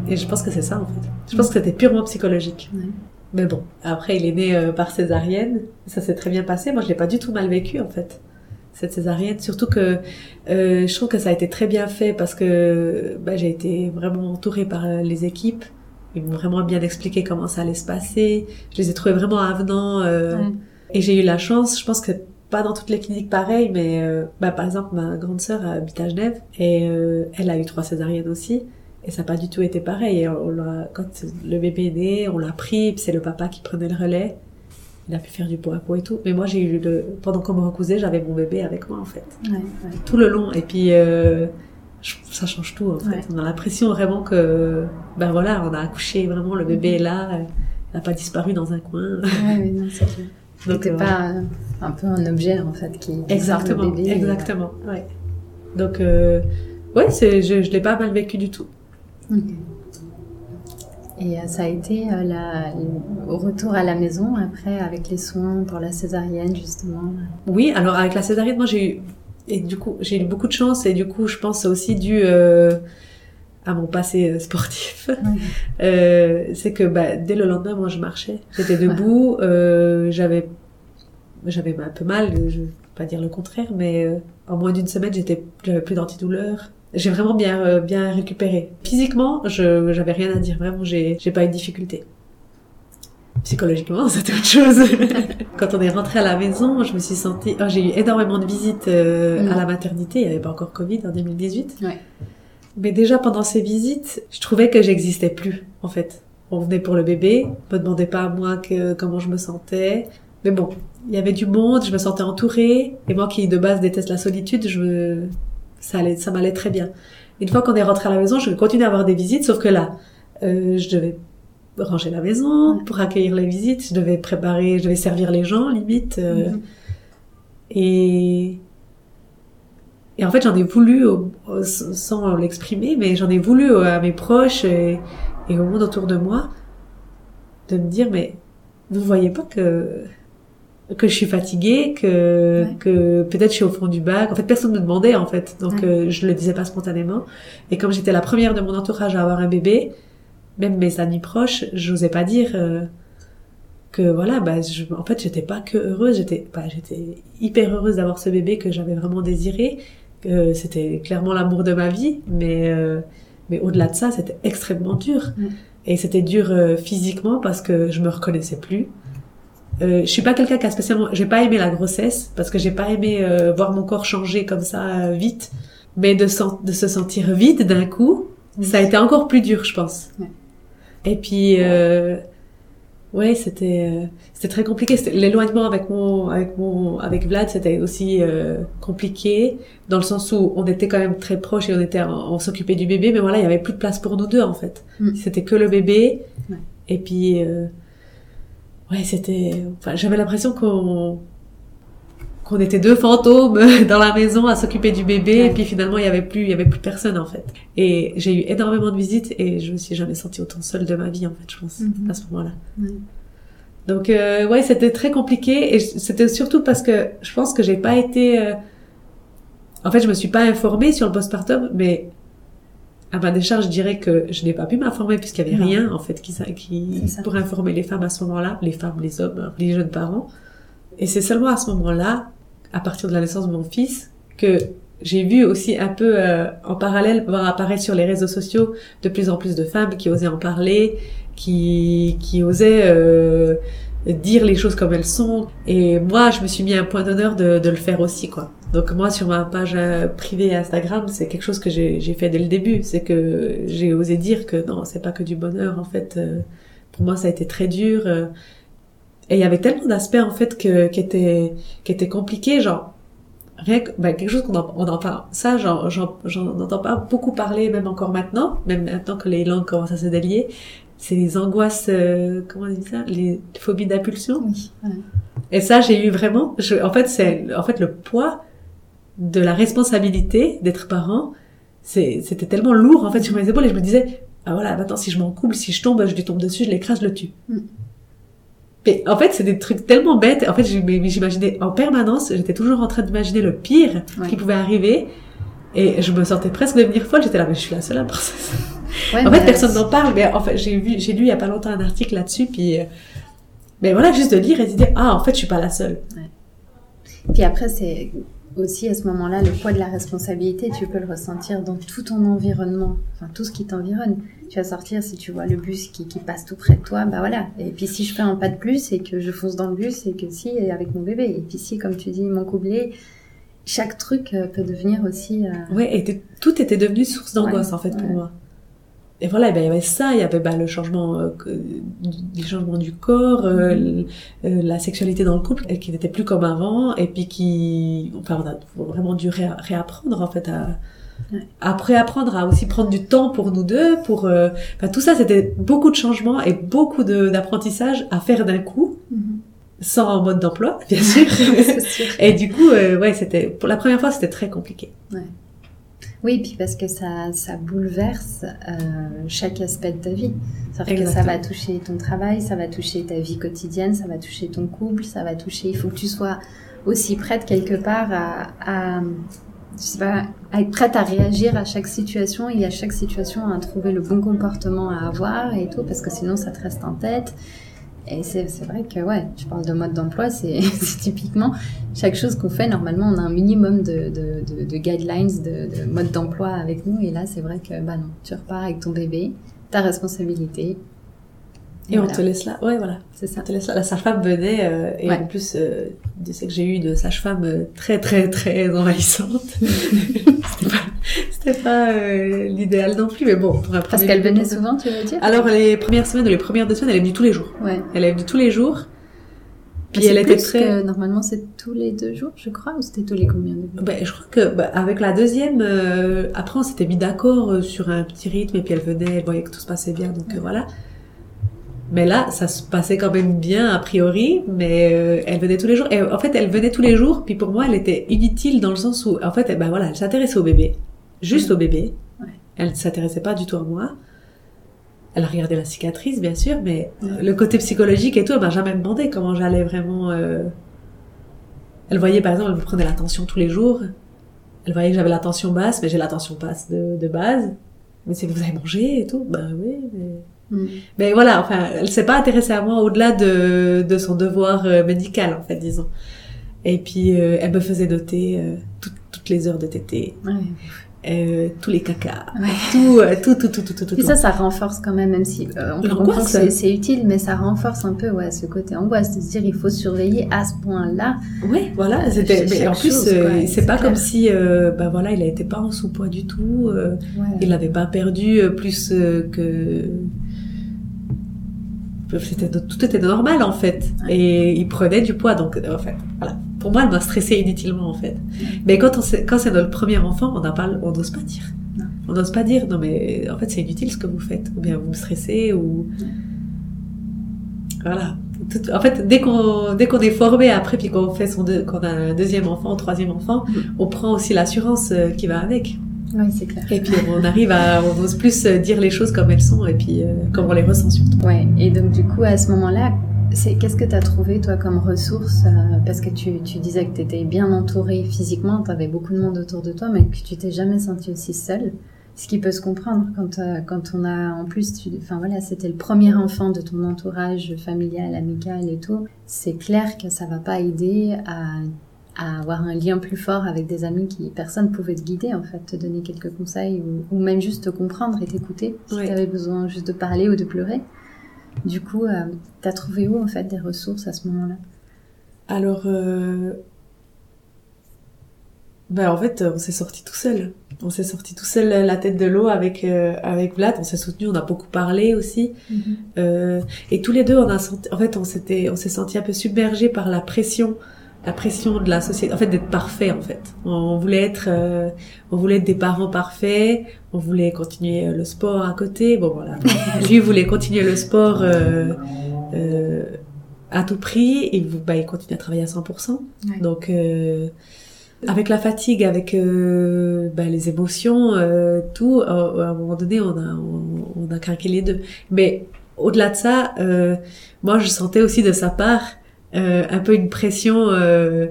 Et je pense que c'est ça, en fait. Je pense que c'était purement psychologique. Ouais. Mais bon, après, il est né euh, par césarienne. Ça s'est très bien passé. Moi, je l'ai pas du tout mal vécu, en fait, cette césarienne. Surtout que euh, je trouve que ça a été très bien fait parce que bah, j'ai été vraiment entourée par euh, les équipes. Ils m'ont vraiment bien expliqué comment ça allait se passer. Je les ai trouvés vraiment avenants. euh, Ouais. Et j'ai eu la chance, je pense que pas dans toutes les cliniques pareil, mais euh, bah, par exemple, ma grande sœur habite à Genève et euh, elle a eu trois césariennes aussi. Et ça n'a pas du tout été pareil. Et on l'a- quand le bébé est né, on l'a pris, c'est le papa qui prenait le relais. Il a pu faire du pot à pot et tout. Mais moi, j'ai eu le... Pendant qu'on me recousait, j'avais mon bébé avec moi, en fait. Ouais, ouais. Tout le long. Et puis, euh, ça change tout, en fait. Ouais. On a l'impression vraiment que... Ben voilà, on a accouché, vraiment, le bébé est là. Il n'a pas disparu dans un coin. Ouais, ouais, non, c'est clair. Donc, T'es pas euh, un peu un objet en fait qui Exactement, bébé. et- exactement, ouais. Donc, euh, ouais, c'est, je, je l'ai pas mal vécu du tout. Et euh, ça a été euh, la, au retour à la maison après avec les soins pour la césarienne justement. Oui, alors avec la césarienne, moi j'ai eu, et du coup, j'ai eu beaucoup de chance et du coup, je pense c'est aussi dû euh, à mon passé euh, sportif. *laughs* Euh, c'est que bah, dès le lendemain, moi je marchais, j'étais debout, euh, j'avais, j'avais un peu mal, je vais pas dire le contraire, mais euh, en moins d'une semaine, j'étais, j'avais plus d'antidouleur. J'ai vraiment bien, bien récupéré. Physiquement, je, j'avais rien à dire. Vraiment, j'ai, j'ai pas eu de difficulté. Psychologiquement, *laughs* c'était autre chose. *laughs* Quand on est rentré à la maison, je me suis sentie, oh, j'ai eu énormément de visites Mm. à la maternité. Il n'y avait pas encore Covid en 2018. Ouais. Mais déjà pendant ces visites, je trouvais que j'existais plus, en fait. On venait pour le bébé, on me demandait pas à moi que, comment je me sentais. Mais bon, il y avait du monde, je me sentais entourée. Et moi qui de base déteste la solitude, je me... ça allait, ça m'allait très bien. Une fois qu'on est rentré à la maison, je continuais à avoir des visites, sauf que là, euh, je devais ranger la maison pour accueillir les visites, je devais préparer, je devais servir les gens, limite. euh, Mhm. et, et en fait, j'en ai voulu, au- au- sans l'exprimer, mais j'en ai voulu à mes proches et, et au monde autour de moi de me dire, mais vous voyez pas que que je suis fatiguée, que Ouais. que peut-être je suis au fond du bac. En fait, personne me demandait en fait, donc Ouais. euh, je le disais pas spontanément. Et comme j'étais la première de mon entourage à avoir un bébé, même mes amis proches, j'osais pas dire. euh, que voilà bah je, en fait j'étais pas que heureuse j'étais bah, j'étais hyper heureuse d'avoir ce bébé que j'avais vraiment désiré que c'était clairement l'amour de ma vie mais euh, Mais au-delà de ça, c'était extrêmement dur. Mm. Et c'était dur euh, physiquement parce que je me reconnaissais plus. Euh, je suis pas quelqu'un qui a spécialement, j'ai pas aimé la grossesse parce que j'ai pas aimé euh, voir mon corps changer comme ça euh, vite, mais de, sen- de se sentir vide d'un coup, Oui. ça a été encore plus dur, je pense. Et puis, euh, ouais, c'était euh, c'était très compliqué. L'éloignement avec mon avec mon avec Vlad, c'était aussi euh, compliqué dans le sens où on était quand même très proches et on était on s'occupait du bébé, mais voilà, il y avait plus de place pour nous deux en fait. Mm. C'était que le bébé. Ouais. Et puis, euh, ouais, c'était. Enfin, j'avais l'impression qu'on qu'on était deux fantômes *laughs* dans la maison à s'occuper du bébé Ouais. et puis finalement il y avait plus il y avait plus personne en fait et j'ai eu énormément de visites et je me suis jamais sentie autant seule de ma vie en fait je pense Mhm. à ce moment-là Ouais. donc euh, ouais c'était très compliqué et c'était surtout parce que je pense que j'ai pas été euh, en fait je me suis pas informée sur le postpartum mais à ma décharge je dirais que je n'ai pas pu m'informer puisqu'il y avait Non. rien en fait qui, qui pour informer les femmes à ce moment-là les femmes les hommes les jeunes parents et c'est seulement à ce moment-là à partir de la naissance de mon fils que j'ai vu aussi un peu euh, en parallèle voir apparaître sur les réseaux sociaux de plus en plus de femmes qui osaient en parler, qui qui osaient euh, dire les choses comme elles sont. Et moi, je me suis mis un point d'honneur de, de le faire aussi, quoi. Donc moi, sur ma page euh, privée Instagram, c'est quelque chose que j'ai fait dès le début. C'est que j'ai osé dire que non, c'est pas que du bonheur. En fait, euh, pour moi, ça a été très dur. Et il y avait tellement d'aspects en fait que qui étaient qui étaient compliqués, genre rien que bah, quelque chose qu'on en, on en parle ça j'en entends pas beaucoup parler même encore maintenant même maintenant que les langues commencent à se délier c'est les angoisses euh, comment on dit ça? Les phobies d'impulsion Oui. ouais. et ça j'ai eu vraiment je, en fait c'est en fait le poids de la responsabilité d'être parent c'est c'était tellement lourd en fait sur mes épaules et je me disais ah voilà maintenant si je m'en couple si je tombe je lui tombe dessus je l'écrase je le tue Mm. Mais en fait, c'est des trucs tellement bêtes. En fait, j'im- j'imaginais en permanence, j'étais toujours en train d'imaginer le pire Ouais. qui pouvait arriver. Et je me sentais presque devenir folle. J'étais là, mais je suis la seule à penser ça. Ouais, En fait, personne n'en parle. Mais en fait, j'ai vu, j'ai lu il y a pas longtemps un article là-dessus. Puis, euh, mais voilà, juste de lire et de dire, ah, en fait, je suis pas la seule. Puis après, c'est aussi à ce moment-là le poids de la responsabilité. Tu peux le ressentir dans tout ton environnement, enfin tout ce qui t'environne. Tu vas sortir si tu vois le bus qui, qui passe tout près de toi, bah voilà. Et puis si je fais un pas de plus et que je fonce dans le bus et que si et avec mon bébé. Et puis si, comme tu dis, mon couplé, chaque truc euh, peut devenir aussi. euh, Ouais, et tout était devenu source d'angoisse Ouais, en fait pour ouais. moi. Et voilà, ben, il y avait ça, il y avait bah, le changement, euh, que- du corps, euh, Mhm. euh, la sexualité dans le couple qui n'était plus comme avant, et puis qui, enfin, on a vraiment dû ré- réapprendre en fait à, Ouais. après apprendre à aussi prendre du temps pour nous deux, pour, euh, enfin, tout ça, c'était beaucoup de changements et beaucoup d'apprentissage à faire d'un coup, Mhm. sans mode d'emploi, *laughs* bien *laughs* sûr. Et du coup, euh, ouais, c'était pour la première fois, c'était très compliqué. Oui, puis parce que ça, ça bouleverse euh, chaque aspect de ta vie. C'est-à-dire que ça va toucher ton travail, ça va toucher ta vie quotidienne, ça va toucher ton couple, ça va toucher. Il faut que tu sois aussi prête quelque part à, à, je sais pas, à être prête à réagir à chaque situation et à chaque situation à trouver le bon comportement à avoir et tout, parce que sinon ça te reste en tête. Et c'est c'est vrai que, ouais, tu parles de mode d'emploi, *laughs* c'est typiquement chaque chose qu'on fait, normalement, on a un minimum de, de, de, de guidelines, de, de mode d'emploi avec nous. Et là, c'est vrai que, bah non, tu repars avec ton bébé, ta responsabilité. Et on voilà, te laisse là, ouais, voilà. C'est ça. On te laisse là. La sage-femme venait, euh, et Ouais. en plus, euh, je sais que j'ai eu de sage-femme euh, très, très, très envahissante. *laughs* c'était pas, c'était pas euh, l'idéal non plus, mais bon, pour Parce qu'elle venait souvent, tu veux dire? Alors, les premières semaines ou les premières deux semaines, elle est venue tous les jours. Ouais. Elle est venue tous les jours. Puis elle était très... que normalement, c'est tous les deux jours, je crois, ou c'était tous les combien de jours? Ben, je crois que bah, avec la deuxième, euh, après on s'était mis d'accord euh, sur un petit rythme et puis elle venait, elle voyait que tout se passait bien, donc euh, voilà. Mais là, ça se passait quand même bien a priori, mais euh, elle venait tous les jours. Et en fait, elle venait tous les jours, puis pour moi, elle était inutile dans le sens où, en fait, eh ben voilà, elle s'intéressait au bébé, juste au bébé. Ouais. Elle ne s'intéressait pas du tout à moi. Elle a regardé la cicatrice, bien sûr, mais Ouais. le côté psychologique et tout, elle m'a jamais demandé comment j'allais vraiment. euh, Elle voyait, par exemple, elle me prenait l'attention tous les jours. Elle voyait que j'avais l'attention basse, mais j'ai l'attention basse de, de base. Mais c'est vous avez mangé et tout? Ben oui, mais... Mm. Mais voilà, enfin, elle s'est pas intéressée à moi au-delà de, de son devoir euh, médical, en fait, disons. Et puis, euh, elle me faisait noter euh, tout- tout- toutes les heures de tété, Ouais. Euh, tous les cacas, Ouais. tout, euh, tout, tout, tout, tout, tout, tout. Et ça, ça renforce quand même, même si euh, on comprendre que c'est- utile, mais ça renforce un peu ouais, ce côté angoisse de se dire il faut surveiller à ce point-là. Ouais, voilà, Euh, c'était. Mais en plus, c'est pas clair. comme si, bah voilà, il été pas en sous-poids du tout. Ouais. il n'avait pas perdu plus que. Tout était normal en fait, Ouais. et il prenait du poids. Donc, en fait, voilà. Pour moi, elle m'a stressé inutilement en fait. Mais quand on sait- quand c'est notre premier enfant, on n'ose pas dire. Non. On n'ose pas dire. Non mais en fait, c'est inutile ce que vous faites. Ou bien vous me stressez ou. Voilà. Tout- en fait, dès qu'on dès qu'on est formé après, puis qu'on fait son deux- qu'on a un deuxième enfant, un troisième enfant, Mhm. on prend aussi l'assurance euh, qui va avec. Oui, c'est clair. Et puis on arrive à, on ose plus euh, dire les choses comme elles sont et puis euh, comme on les ressent surtout. Ouais. Et donc du coup, à ce moment-là, qu'est-ce que tu as trouvé toi comme ressource euh, Parce que tu, tu disais que tu étais bien entourée physiquement, tu avais beaucoup de monde autour de toi, mais que tu t'es jamais sentie aussi seule. Ce qui peut se comprendre quand, euh, quand on a, en plus, enfin voilà, c'était le premier enfant de ton entourage familial, amical et tout. C'est clair que ça va pas aider à, à avoir un lien plus fort avec des amis qui, personne pouvait te guider en fait, te donner quelques conseils ou, ou même juste te comprendre et t'écouter si Ouais. tu avais besoin juste de parler ou de pleurer. Du coup, euh, t'as trouvé où en fait des ressources à ce moment-là? Alors, euh... ben en fait, on s'est sorti tout seul. On s'est sorti tout seul la tête de l'eau avec euh, avec Vlad. On s'est soutenu, on a beaucoup parlé aussi. Euh, et tous les deux, on a senti, en fait, on s'était, on s'est senti un peu submergé par la pression, la pression de la société, en fait, d'être parfait, en fait. On voulait être, euh, on voulait être des parents parfaits, on voulait continuer euh, le sport à côté. Bon, voilà. *laughs* Lui voulait continuer le sport euh, euh, à tout prix, et bah, il continue à travailler à 100%. Ouais. Donc, euh, avec la fatigue, avec euh, bah, les émotions, euh, tout, à un moment donné, on a, on, on a craqué les deux. Mais au-delà de ça, euh, moi, je sentais aussi de sa part un peu une pression. Euh,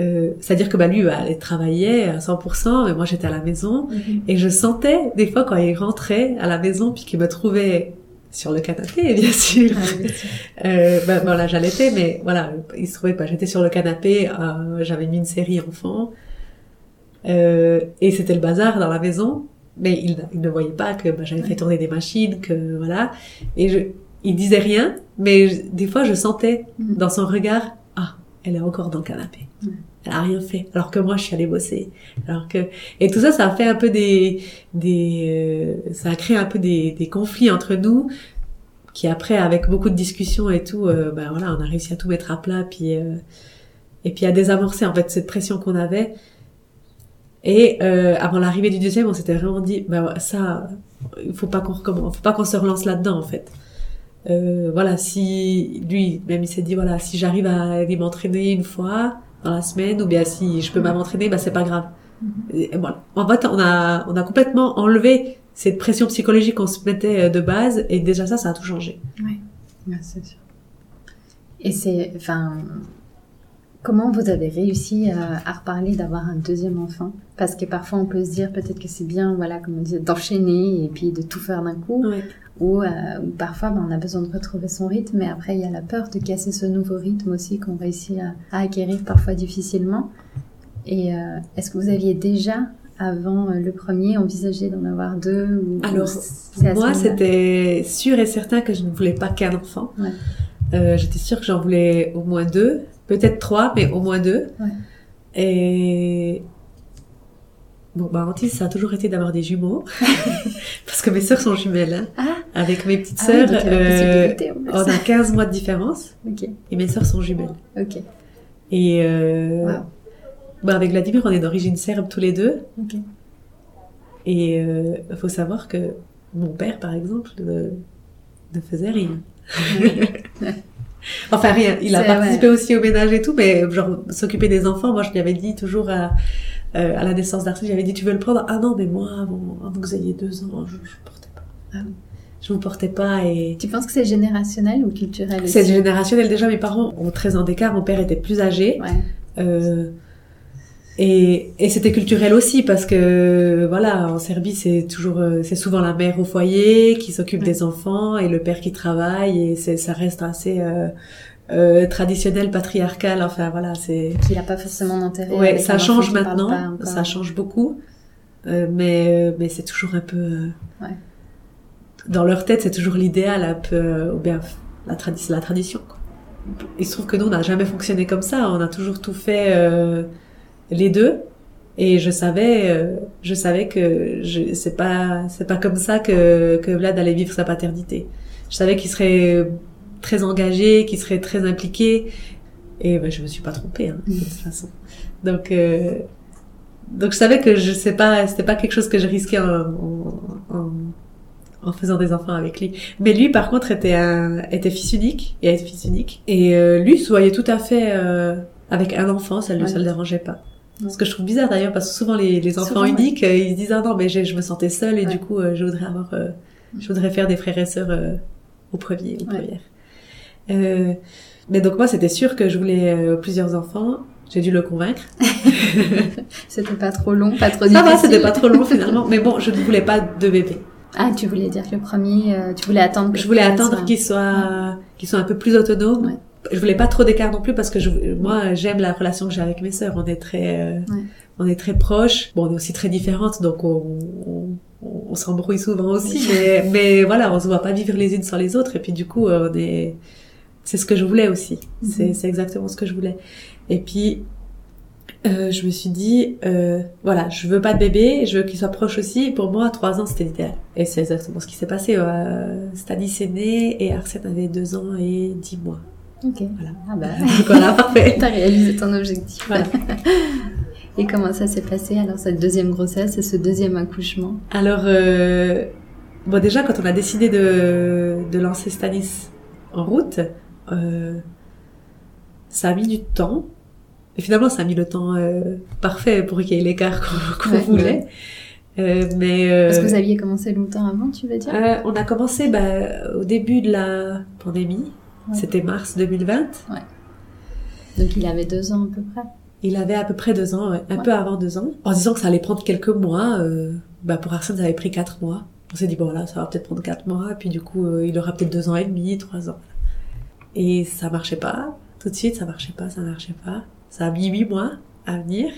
euh, C'est-à-dire que bah, lui, bah, il travaillait à 100%, mais moi, j'étais à la maison. Et je sentais, des fois, quand il rentrait à la maison, puis qu'il me trouvait sur le canapé, *laughs* bien sûr. Euh, ben voilà, j'allaitais, mais voilà, il se trouvait pas. J'étais sur le canapé, euh, j'avais mis une série enfant, euh, et c'était le bazar dans la maison. Mais il, il ne voyait pas que ben, j'avais fait tourner des machines, que voilà. Et je, il disait rien, mais je- des fois je sentais Mhm. dans son regard, ah, elle est encore dans le canapé. Ouais. Elle a rien fait, alors que moi je suis allée bosser. Alors que et tout ça, ça a fait un peu des des, euh, ça a créé un peu des, des conflits entre nous qui après avec beaucoup de discussions et tout euh, ben voilà on a réussi à tout mettre à plat puis euh, et puis à désamorcer en fait cette pression qu'on avait et euh, avant l'arrivée du deuxième on s'était vraiment dit ben ça il faut pas qu'on recommence faut pas qu'on se relance là dedans en fait euh, voilà si lui même il s'est dit voilà si j'arrive à aller m'entraîner une fois dans la semaine ou bien si je peux m'entraîner ben c'est pas grave et voilà. En fait, on a, on a complètement enlevé cette pression psychologique qu'on se mettait euh, de base, et déjà ça, ça a tout changé. Ouais, c'est sûr. Et c'est, enfin, comment vous avez réussi à, à reparler d'avoir un deuxième enfant? Parce que parfois on peut se dire peut-être que c'est bien, voilà, comme on dit, d'enchaîner et puis de tout faire d'un coup, Ouais. ou, euh, parfois ben, on a besoin de retrouver son rythme, mais après il y a la peur de casser ce nouveau rythme aussi qu'on réussit à, à acquérir parfois difficilement. Et euh, est-ce que vous aviez déjà avant euh, le premier envisagé d'en avoir deux ou, Alors, ou Moi, c'était sûr et certain que je ne voulais pas qu'un enfant. Ouais. Euh, J'étais sûre que j'en voulais au moins deux, peut-être trois, mais au moins deux. Ouais. Et bon, bah, Antille, ça a toujours été d'avoir des jumeaux, *laughs* parce que mes sœurs sont jumelles. Hein. Ah, Avec mes petites ah oui, sœurs, euh, on a 15 mois de différence, Ok, et mes sœurs sont jumelles. ok. Et euh, Wow. bah, avec Vladimir, on est d'origine serbe tous les deux. Ok. Et il faut savoir que mon père, par exemple, ne, ne faisait rien. *laughs* enfin, rien. Il a participé aussi au ménage et tout, mais genre s'occuper des enfants, moi je lui avais dit toujours à, euh, à la naissance d'Arthur, j'avais dit tu veux le prendre? Ah non, mais moi, avant, avant que vous ayez deux ans, je ne portais pas. Ah oui. Je vous portais pas et... Tu penses que c'est générationnel ou culturel C'est générationnel. Déjà, mes parents ont 13 ans d'écart. Mon père était plus âgé. Ouais. Euh, et, et c'était culturel aussi parce que voilà en Serbie c'est toujours euh, c'est souvent la mère au foyer qui s'occupe Ouais. des enfants et le père qui travaille et c'est ça reste assez euh, euh, traditionnel, patriarcal. Enfin voilà, c'est. Qu'il n'a pas forcément d'intérêt. Ouais, ça change maintenant, ça change beaucoup, Euh, mais euh, mais c'est toujours un peu. euh, Ouais. Dans leur tête, c'est toujours l'idéal, un peu, ou bien la tradition, la tradition. Quoi. Il se trouve que nous, on n'a jamais fonctionné comme ça. On a toujours tout fait euh, les deux. Et je savais, euh, je savais que je, c'est pas, c'est pas comme ça que que Vlad allait vivre sa paternité. Je savais qu'il serait très engagé, qu'il serait très impliqué. Et ben, je me suis pas trompée, hein, de toute façon. Donc, euh, donc je savais que je sais pas, c'était pas quelque chose que je risquais en, en, en, en faisant des enfants avec lui. Mais lui, par contre, était un, était fils unique, et était fils unique. Et euh, lui se voyait tout à fait euh, avec un enfant, ça lui, Ouais. ça le dérangeait pas. Ouais. Ce que je trouve bizarre d'ailleurs, parce que souvent les, les enfants Souvent, ouais. uniques, euh, ils se disent ah non mais je, je me sentais seule et Ouais. du coup euh, je voudrais avoir, euh, je voudrais faire des frères et sœurs euh, au premier, aux Ouais. premières. Euh, mais donc moi c'était sûr que je voulais euh, plusieurs enfants. J'ai dû le convaincre. *laughs* C'était pas trop long, pas trop Ça difficile. va, c'était pas trop long finalement. *laughs* Mais bon, je ne voulais pas de bébé. Ah, tu voulais dire que le premier, euh, tu voulais attendre. que Je voulais attendre qu'il soit, qu'il soit un peu plus autonome. Ouais. Je voulais pas trop d'écart non plus parce que je, moi j'aime la relation que j'ai avec mes sœurs. On est très, euh, Ouais. on est très proches. Bon, on est aussi très différentes, donc on, on, s'embrouille souvent aussi. Mais, mais voilà, on se voit pas vivre les unes sans les autres. Et puis du coup, euh, on est, c'est ce que je voulais aussi. C'est, Mhm. c'est exactement ce que je voulais. Et puis, euh, je me suis dit, euh, voilà, je veux pas de bébé, je veux qu'il soit proche aussi. Pour moi, trois ans, c'était l'idéal. Et c'est exactement ce qui s'est passé. Euh, Stanis est né et Arsène avait deux ans et dix mois. Ok. Voilà. Ah bah, *laughs* Donc voilà, parfait. t'as réalisé ton objectif. Voilà. *laughs* Et comment ça s'est passé alors cette deuxième grossesse et ce deuxième accouchement? Alors, euh, bon, déjà, quand on a décidé de, de lancer Stanis en route, euh, ça a mis du temps. Et finalement, ça a mis le temps euh, parfait pour qu'il y ait l'écart qu'on *laughs* Ouais, voulait. Euh, mais euh, Parce que vous aviez commencé longtemps avant, tu veux dire? euh, on a commencé bah, au début de la pandémie. Ouais. C'était mars 2020. Donc il avait deux ans à peu près. Il avait à peu près deux ans, ouais, un Ouais. peu avant deux ans, en disant que ça allait prendre quelques mois. Euh, bah pour Arsène, ça avait pris quatre mois. On s'est dit bon là, ça va peut-être prendre quatre mois, puis du coup, euh, il aura peut-être deux ans et demi, trois ans. Et ça marchait pas. Tout de suite, ça marchait pas, ça marchait pas. Ça a mis huit mois à venir.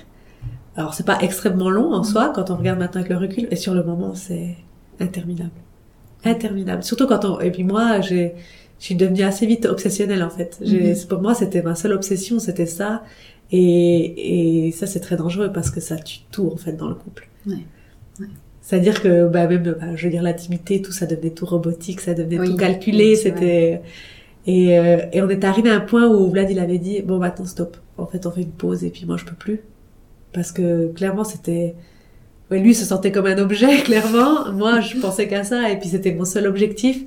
Alors c'est pas extrêmement long en soi quand on regarde maintenant avec le recul, et sur le moment, c'est interminable, interminable. Surtout quand on. Et puis moi, j'ai, je suis devenue assez vite obsessionnelle en fait. Mhm. pour moi, c'était ma seule obsession, c'était ça. Et, et ça, c'est très dangereux parce que ça tue tout, en fait, dans le couple. Ouais. Ouais. C'est-à-dire que, bah, même, bah, je veux dire, l'intimité, tout ça devenait tout robotique, ça devenait Oui, tout calculé, c'était... Et, euh, et on est arrivé à un point où Vlad, il avait dit, bon, maintenant, stop. En fait, on fait une pause et puis moi, je peux plus. Parce que, clairement, c'était... Ouais, lui, il se sentait comme un objet, *laughs* clairement. Moi, je pensais qu'à ça et puis c'était mon seul objectif.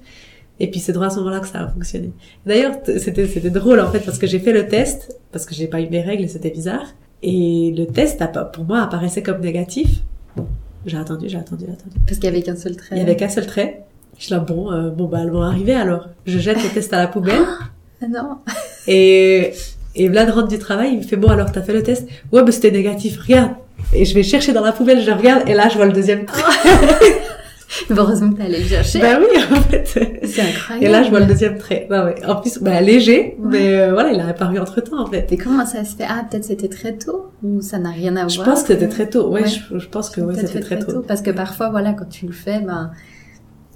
Et puis c'est droit à ce moment-là que ça a fonctionné. D'ailleurs, c'était c'était drôle en fait parce que j'ai fait le test parce que j'ai pas eu mes règles et c'était bizarre. Et le test pour moi apparaissait comme négatif. Bon, j'ai attendu, j'ai attendu, j'ai attendu. Parce qu'il y avait qu'un seul trait. Il y avait qu'un seul trait. Je suis là bon, euh, bon bah elles vont arriver alors. Je jette le test à la poubelle *gasps* Ah non. *laughs* et et Vlad rentre du travail, il me fait bon alors t'as fait le test? Ouais mais c'était négatif, regarde. Et je vais chercher dans la poubelle, je regarde et là je vois le deuxième trait. *laughs* *laughs* Heureusement que t'allais le chercher. bah oui en fait. C'est incroyable. Et là, je vois le deuxième trait. Bah ouais. En plus, bah, léger, Ouais. mais euh, voilà, il a apparu entre temps, en fait. Et comment ça se fait? Ah, peut-être c'était très tôt ou ça n'a rien à Je voir? pense que c'était très tôt. Ouais, Ouais. Je, je pense que ouais, c'était fait très tôt. Parce que parfois, voilà, quand tu le fais, ben,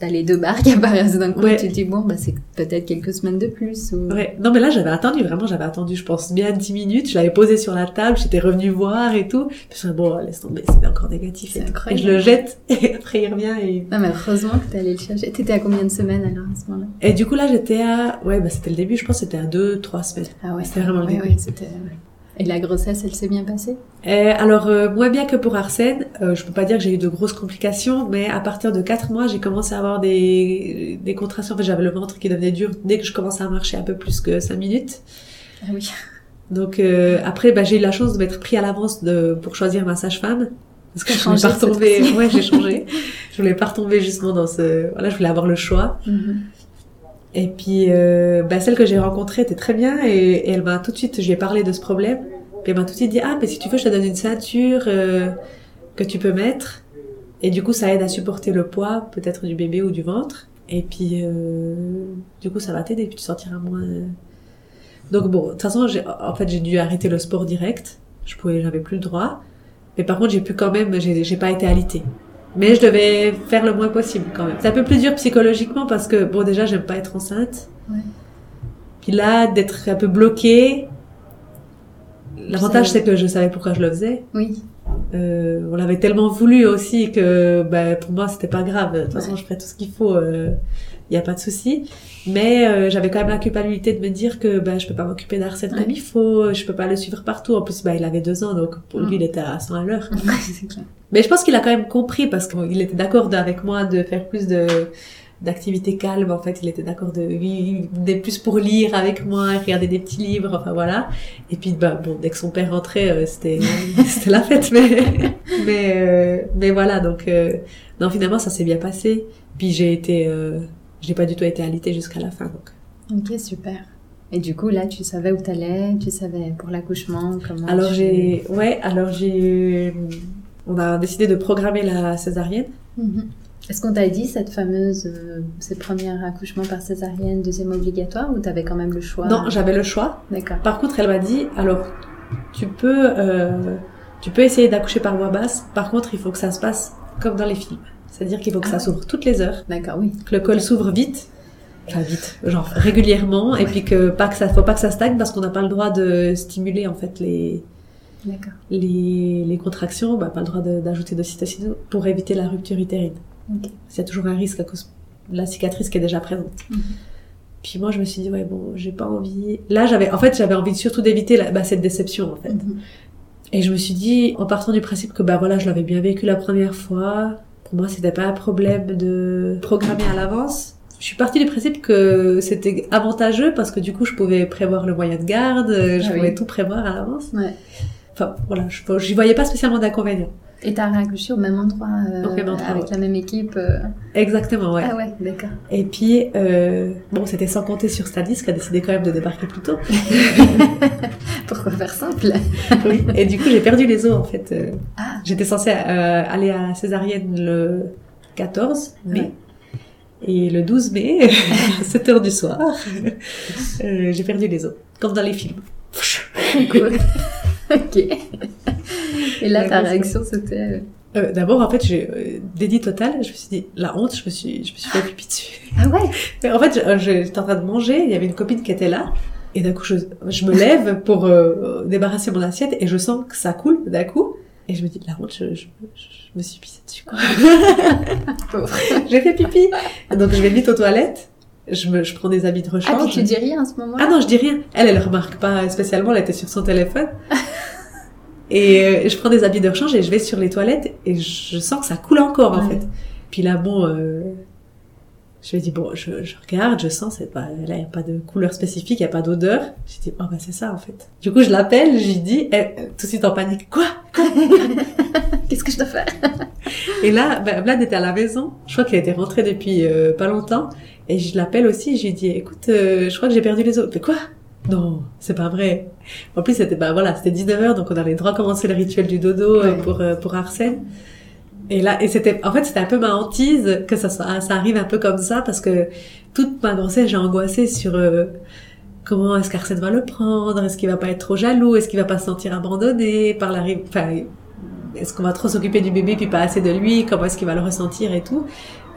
t'as les deux barres qui *laughs* apparaissent d'un coup Ouais. et tu te dis, bon, bah, c'est peut-être quelques semaines de plus. Ou... Ouais. Non, mais là, j'avais attendu, vraiment, j'avais attendu, je pense, bien 10 minutes. Je l'avais posé sur la table, j'étais revenue voir et tout. Puis je me suis dit, bon, laisse tomber, c'est encore négatif. C'est tout. et incroyable. je le jette, *laughs* et après, il revient et... Non, mais heureusement que t'es allé le chercher. T'étais à combien de semaines alors à ce moment-là? Et du coup, là, j'étais à... Ouais, bah, c'était le début, je pense, c'était à 2, 3 semaines. Ah ouais, C'était vraiment le début. ouais, c'était. Et la grossesse, elle s'est bien passée? Euh, alors, euh, moins bien que pour Arsène, euh, je peux pas dire que j'ai eu de grosses complications, mais à partir de 4 mois, j'ai commencé à avoir des, des contractions. En fait, j'avais le ventre qui devenait dur dès que je commençais à marcher un peu plus que 5 minutes. Ah oui. *laughs* Donc euh, après, bah, j'ai eu la chance de m'être pris à l'avance de, pour choisir ma sage-femme. Parce que je voulais pas retomber. Ouais, j'ai changé. je voulais pas retomber justement dans ce. Voilà, je voulais avoir le choix. Mhm. Et puis, euh, bah, celle que j'ai rencontrée était très bien et, elle m'a tout de suite, je lui ai parlé de ce problème. Puis elle m'a tout de suite dit, ah, mais si tu veux, je te donne une ceinture euh, que tu peux mettre. Et du coup, ça aide à supporter le poids, peut-être du bébé ou du ventre. Et puis, euh, du coup, ça va t'aider. Puis tu sentiras moins, Donc bon, de toute façon, en fait, j'ai dû arrêter le sport direct. Je pouvais, j'avais plus le droit. Mais par contre, j'ai pu quand même, j'ai pas été alitée. Mais je devais faire le moins possible quand même. C'est un peu plus dur psychologiquement parce que bon, déjà, j'aime pas être enceinte. Ouais. Puis là, d'être un peu bloquée. L'avantage, c'est que je savais pourquoi je le faisais. Oui. Euh, on l'avait tellement voulu aussi que ben, pour moi c'était pas grave. De toute façon, Ouais. je ferai tout ce qu'il faut. Il y a pas de souci. Mais euh, j'avais quand même la culpabilité de me dire que ben je peux pas m'occuper d'Arsène Ouais. comme il faut. Je peux pas le suivre partout. En plus, ben, il avait deux ans, donc pour lui il était à 100 à l'heure. Mais je pense qu'il a quand même compris parce qu'il était d'accord de- avec moi de faire plus de d'activités calmes. En fait, il était d'accord de venait plus pour lire avec moi, regarder des petits livres, enfin voilà. Et puis bah bon, dès que son père rentrait, euh, c'était *laughs* c'était la fête, mais mais euh, mais voilà. Donc euh, non, finalement ça s'est bien passé. Puis j'ai été, euh, j'ai pas du tout été alitée jusqu'à la fin. Donc Ok, super. Et du coup, là, tu savais où t'allais, tu savais pour l'accouchement, comment alors tu- j'ai ouais, alors j'ai on a décidé de programmer la césarienne. Mhm. Est-ce qu'on t'a dit cette fameuse, euh, ces premiers accouchements par césarienne, deuxième obligatoire, ou t'avais quand même le choix? Non, j'avais le choix. D'accord. Par contre, elle m'a dit, alors, tu peux, euh, tu peux essayer d'accoucher par voie basse. Par contre, il faut que ça se passe comme dans les films. C'est-à-dire qu'il faut que Ah ça ouais. s'ouvre toutes les heures, D'accord, oui. que le col s'ouvre vite. Enfin, vite, genre *laughs* régulièrement, et puis que pas que ça, faut pas que ça stagne parce qu'on n'a pas le droit de stimuler, en fait, les, D'accord. les, les contractions, bah, pas le droit de- d'ajouter d'ocytocine pour éviter la rupture utérine. Ok. Il y a toujours un risque à cause de la cicatrice qui est déjà présente. Mhm. Puis moi, je me suis dit, ouais, bon, j'ai pas envie. Là, j'avais, en fait, j'avais envie surtout d'éviter la- bah, cette déception, en fait. Mhm. Et je me suis dit, en partant du principe que, bah voilà, je l'avais bien vécu la première fois, pour moi, c'était pas un problème de programmer à l'avance. Je suis partie du principe que c'était avantageux parce que du coup, je pouvais prévoir le moyen de garde, euh, je Ah oui. pouvais tout prévoir à l'avance. Ouais. Enfin, voilà, je, j'y voyais pas spécialement d'inconvénients. Et t'as réaccouché au même endroit, euh, Au même endroit, avec ouais. la même équipe euh, Exactement, ouais. Ah ouais, d'accord. Et puis, euh, bon, c'était sans compter sur Stanis qui a décidé quand même de débarquer plus tôt. *laughs* Pourquoi faire simple? *laughs* Oui. Et du coup, j'ai perdu les os, en fait. Euh, Ah. J'étais censée euh, aller à césarienne le 14 mai. Ouais. Et le 12 mai, *laughs* à 7 heures du soir, euh, j'ai perdu les os. Comme dans les films. Cool. ok. Et là, ta réaction, c'était... Euh, D'abord, en fait, j'ai euh, déni total. Je me suis dit, la honte, je me suis, je me suis fait pipi dessus. *gasps* Ah ouais? Mais en fait, euh, j'étais en train de manger, il y avait une copine qui était là, et d'un coup, je, je me lève pour euh, débarrasser mon assiette, et je sens que ça coule d'un coup, et je me dis, la honte, je, je, je me suis pissée dessus. *laughs* J'ai fait pipi. Donc, je vais vite aux toilettes, je, me, je prends des habits de Ah, rechange. puis tu dis rien à ce moment-là? Ah non, je dis rien. Elle, elle remarque pas spécialement, elle était sur son téléphone. Et euh, je prends des habits de rechange et je vais sur les toilettes et je sens que ça coule encore en Ouais. fait. Puis là, bon, euh, je me dis, bon, je, je regarde, je sens, c'est pas, là, il n'y a pas de couleur spécifique, il n'y a pas d'odeur. Je dis, oh bah c'est ça en fait. Du coup, je l'appelle, je lui dis, elle, euh, tout de suite en panique, quoi? *laughs* Qu'est-ce que je dois faire? Et là, ben, Vlad était à la maison. Je crois qu'il était rentré depuis euh, pas longtemps. Et je l'appelle aussi. Je lui dis, écoute, euh, je crois que j'ai perdu les os. Mais quoi? Non, c'est pas vrai. En plus, c'était bah voilà, c'était 19h, donc on avait droit à commencer le rituel du dodo euh, Ouais. pour euh, pour Arsène. Et là, et c'était, en fait, c'était un peu ma hantise que ça soit, ça arrive un peu comme ça parce que toute ma grossesse, j'ai angoissé sur euh, comment est-ce qu'Arsène va le prendre, est-ce qu'il va pas être trop jaloux, est-ce qu'il va pas se sentir abandonné par la, enfin, est-ce qu'on va trop s'occuper du bébé puis pas assez de lui, comment est-ce qu'il va le ressentir et tout.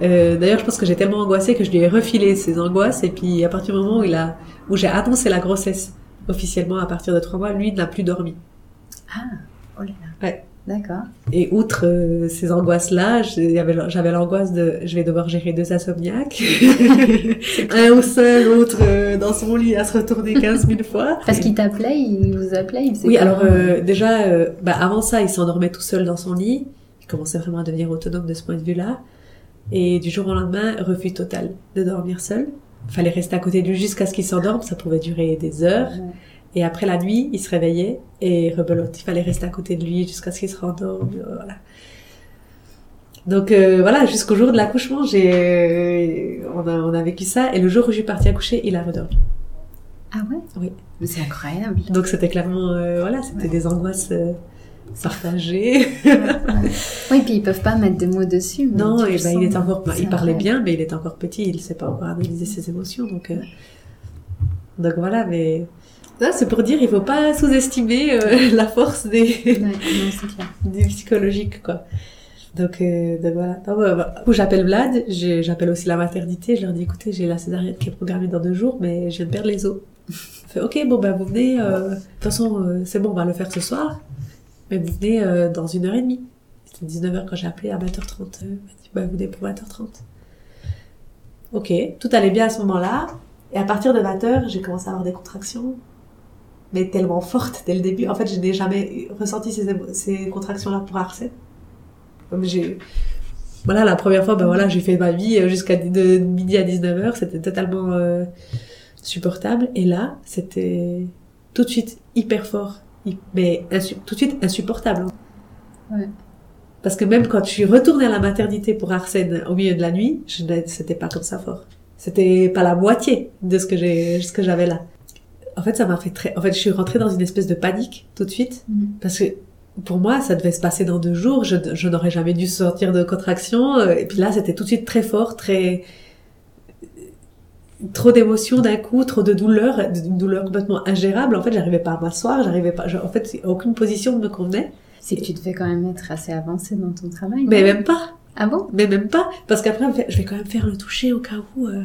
Euh, D'ailleurs, je pense que j'ai tellement angoissé que je lui ai refilé ses angoisses et puis à partir du moment où il a, où j'ai annoncé la grossesse officiellement à partir de trois mois, lui n'a plus dormi. Ah, oh là là. Ouais. D'accord. Et outre euh, ces angoisses-là, j'avais l'angoisse de je vais devoir gérer deux insomniaques. *laughs* Un au sein, l'autre euh, dans son lit à se retourner 15 000 fois. Parce qu'il t'appelait, il vous appelait, il faisait Oui, alors euh, déjà, bah, avant ça, il s'endormait tout seul dans son lit. Il commençait vraiment à devenir autonome de ce point de vue-là. Et du jour au lendemain, refus total de dormir seul. Fallait rester à côté de lui jusqu'à ce qu'il s'endorme. Ça pouvait durer des heures. Ouais. Et après la nuit, il se réveillait et rebelote. Il fallait rester à côté de lui jusqu'à ce qu'il se rendorme. euh, Voilà. Donc euh, voilà, jusqu'au jour de l'accouchement, j'ai, euh, on, a, on a vécu ça. Et le jour où je suis partie accoucher, il a redormi. Ah ouais? Oui. C'est incroyable. Donc c'était clairement, euh, voilà, c'était Ouais. des angoisses euh, partagées. oui, puis ils peuvent pas mettre des mots dessus. Non, et ben, il est encore, C'est il parlait vrai. bien, mais il est encore petit, il sait pas encore analyser ses émotions, donc, euh, donc voilà, mais Ça, c'est pour dire, il faut pas sous-estimer euh, *laughs* la force des, Ouais, non, c'est clair. *laughs* du psychologique, quoi. Donc, euh, donc voilà. Non, bah, bah, j'appelle Vlad, j'appelle aussi la maternité, je leur dis, écoutez, j'ai la césarienne qui est programmée dans deux jours, mais je viens de perdre les os. *laughs* Fait, ok, bon, bah, vous venez, euh, de toute façon, c'est bon, on va le faire ce soir, mais vous venez euh, dans une heure et demie. C'était 19h quand j'ai appelé, à 20h30, euh, il m'a dit, bah, vous venez pour 20h30. Ok, tout allait bien à ce moment-là, et à partir de 20h, j'ai commencé à avoir des contractions, mais tellement fortes dès le début. En fait, je n'ai jamais ressenti ces, contractions-là pour Arsène. Voilà, la première fois, ben voilà, j'ai fait ma vie euh, jusqu'à midi à 19h, c'était totalement euh, supportable. Et là, c'était tout de suite hyper fort, mais tout de suite insupportable. Ouais. Parce que même quand je suis retournée à la maternité pour Arsène au milieu de la nuit, c'était pas comme ça fort. C'était pas la moitié de ce que j'ai, ce que j'avais là. En fait, ça m'a fait très, en fait, je suis rentrée dans une espèce de panique tout de suite. Mhm. Parce que pour moi, ça devait se passer dans deux jours. Je, je n'aurais jamais dû sortir de contraction. euh, Et puis là, c'était tout de suite très fort, très trop d'émotions d'un coup, trop de douleur, une douleur complètement ingérable. En fait, j'arrivais pas à m'asseoir, j'arrivais pas. en fait, aucune position ne me convenait. C'est que tu devais quand même être assez avancé dans ton travail. Mais même pas. Ah bon? Mais même pas. Parce qu'après, je vais quand même faire le toucher au cas où. euh.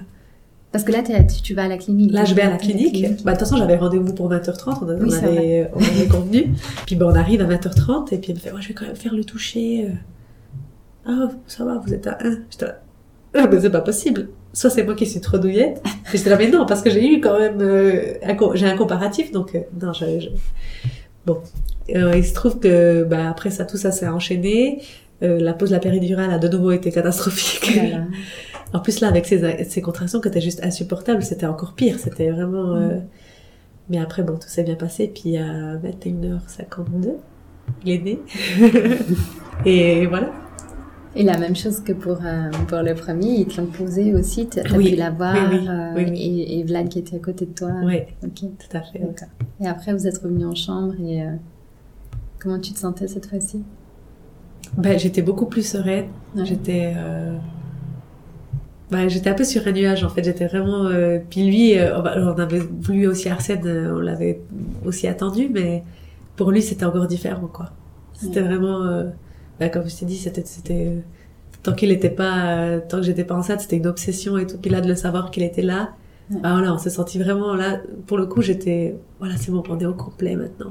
Parce que là, tu, tu vas à la clinique. Là, je vais à la clinique. Bah, de toute façon, j'avais rendez-vous pour 20h30. On, a- Oui, on avait, on avait convenu. Puis, ben, on arrive à 20h30. Et puis, elle me fait, ouais, je vais quand même faire le toucher. euh. Ah, ça va, vous êtes à 1. J'étais là, ah, mais c'est pas possible. Soit c'est moi qui suis trop douillette. *laughs* Mais j'étais là, mais non, parce que j'ai eu quand même, euh, j'ai un comparatif. Donc, euh, non, je, je- bon. Euh, il se trouve que, bah, après ça, tout ça s'est enchaîné. Euh, la pause de la péridurale a de nouveau été catastrophique. Voilà. *laughs* En plus, là, avec ces, ces contractions qui étaient juste insupportables, c'était encore pire. C'était vraiment... euh, Mais après, bon, tout s'est bien passé. Puis à 21h52, il est né. *laughs* Et voilà. Et la même chose que pour, euh, pour le premier, ils te l'ont posé aussi, t'as t'as Oui, pu la voir, oui, oui, euh. Et, et Vlad qui était à côté de toi. Oui, Ok, tout à fait. d'accord. Et après, vous êtes revenu en chambre et euh, comment tu te sentais cette fois-ci? Ben, j'étais beaucoup plus sereine. Ouais. J'étais... ben, j'étais un peu sur un nuage, en fait. J'étais vraiment... Puis lui, on va- on avait voulu aussi Arsène, on l'avait aussi attendu, mais pour lui, c'était encore différent, quoi. C'était vraiment... ben, comme je t'ai dit, c'était... c'était Tant qu'il était pas... euh, Tant que j'étais pas enceinte, c'était une obsession et tout. Puis là, de le savoir qu'il était là... Ouais. Ben voilà, on s'est senti vraiment là. Pour le coup, j'étais... Voilà, c'est bon, on est au complet maintenant.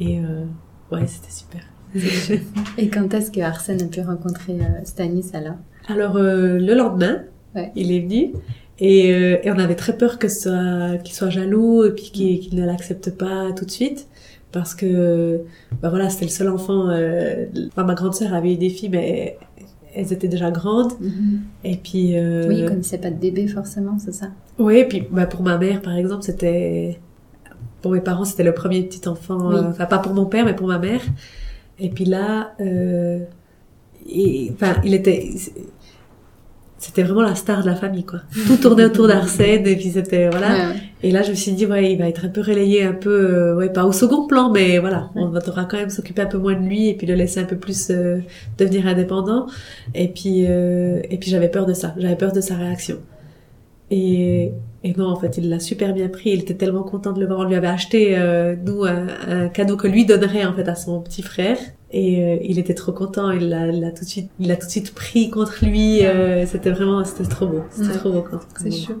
Et euh, ouais, c'était super. *laughs* Et quand est-ce que Arsène a pu rencontrer euh, Stanis alors? Alors euh, le lendemain, Ouais. il est venu et, euh, et on avait très peur que ce soit qu'il soit jaloux et puis qu'il qu'il ne l'accepte pas tout de suite parce que bah voilà c'était le seul enfant. Euh, enfin, ma grande sœur avait eu des filles mais elles étaient déjà grandes et puis euh, Oui, il connaissait pas de bébé forcément, c'est ça oui et puis bah, pour ma mère par exemple c'était pour mes parents c'était le premier petit enfant Oui. euh, enfin pas pour mon père mais pour ma mère et puis là euh, et enfin il était c'était vraiment la star de la famille quoi. Tout tournait autour d'Arsène et puis c'était voilà. Ouais, ouais. et là je me suis dit ouais il va être un peu relayé un peu euh, ouais pas au second plan mais voilà. On devra quand même s'occuper un peu moins de lui et puis le laisser un peu plus euh, devenir indépendant. Et puis euh, et puis j'avais peur de ça. J'avais peur de sa réaction. Et et non en fait il l'a super bien pris. Il était tellement content de le voir. On lui avait acheté euh, nous un, un cadeau que lui donnerait en fait à son petit frère et euh, il était trop content il l'a tout de suite il l'a tout de suite pris contre lui euh, c'était vraiment c'était trop beau c'était Ouais. trop beau quand C'est chaud.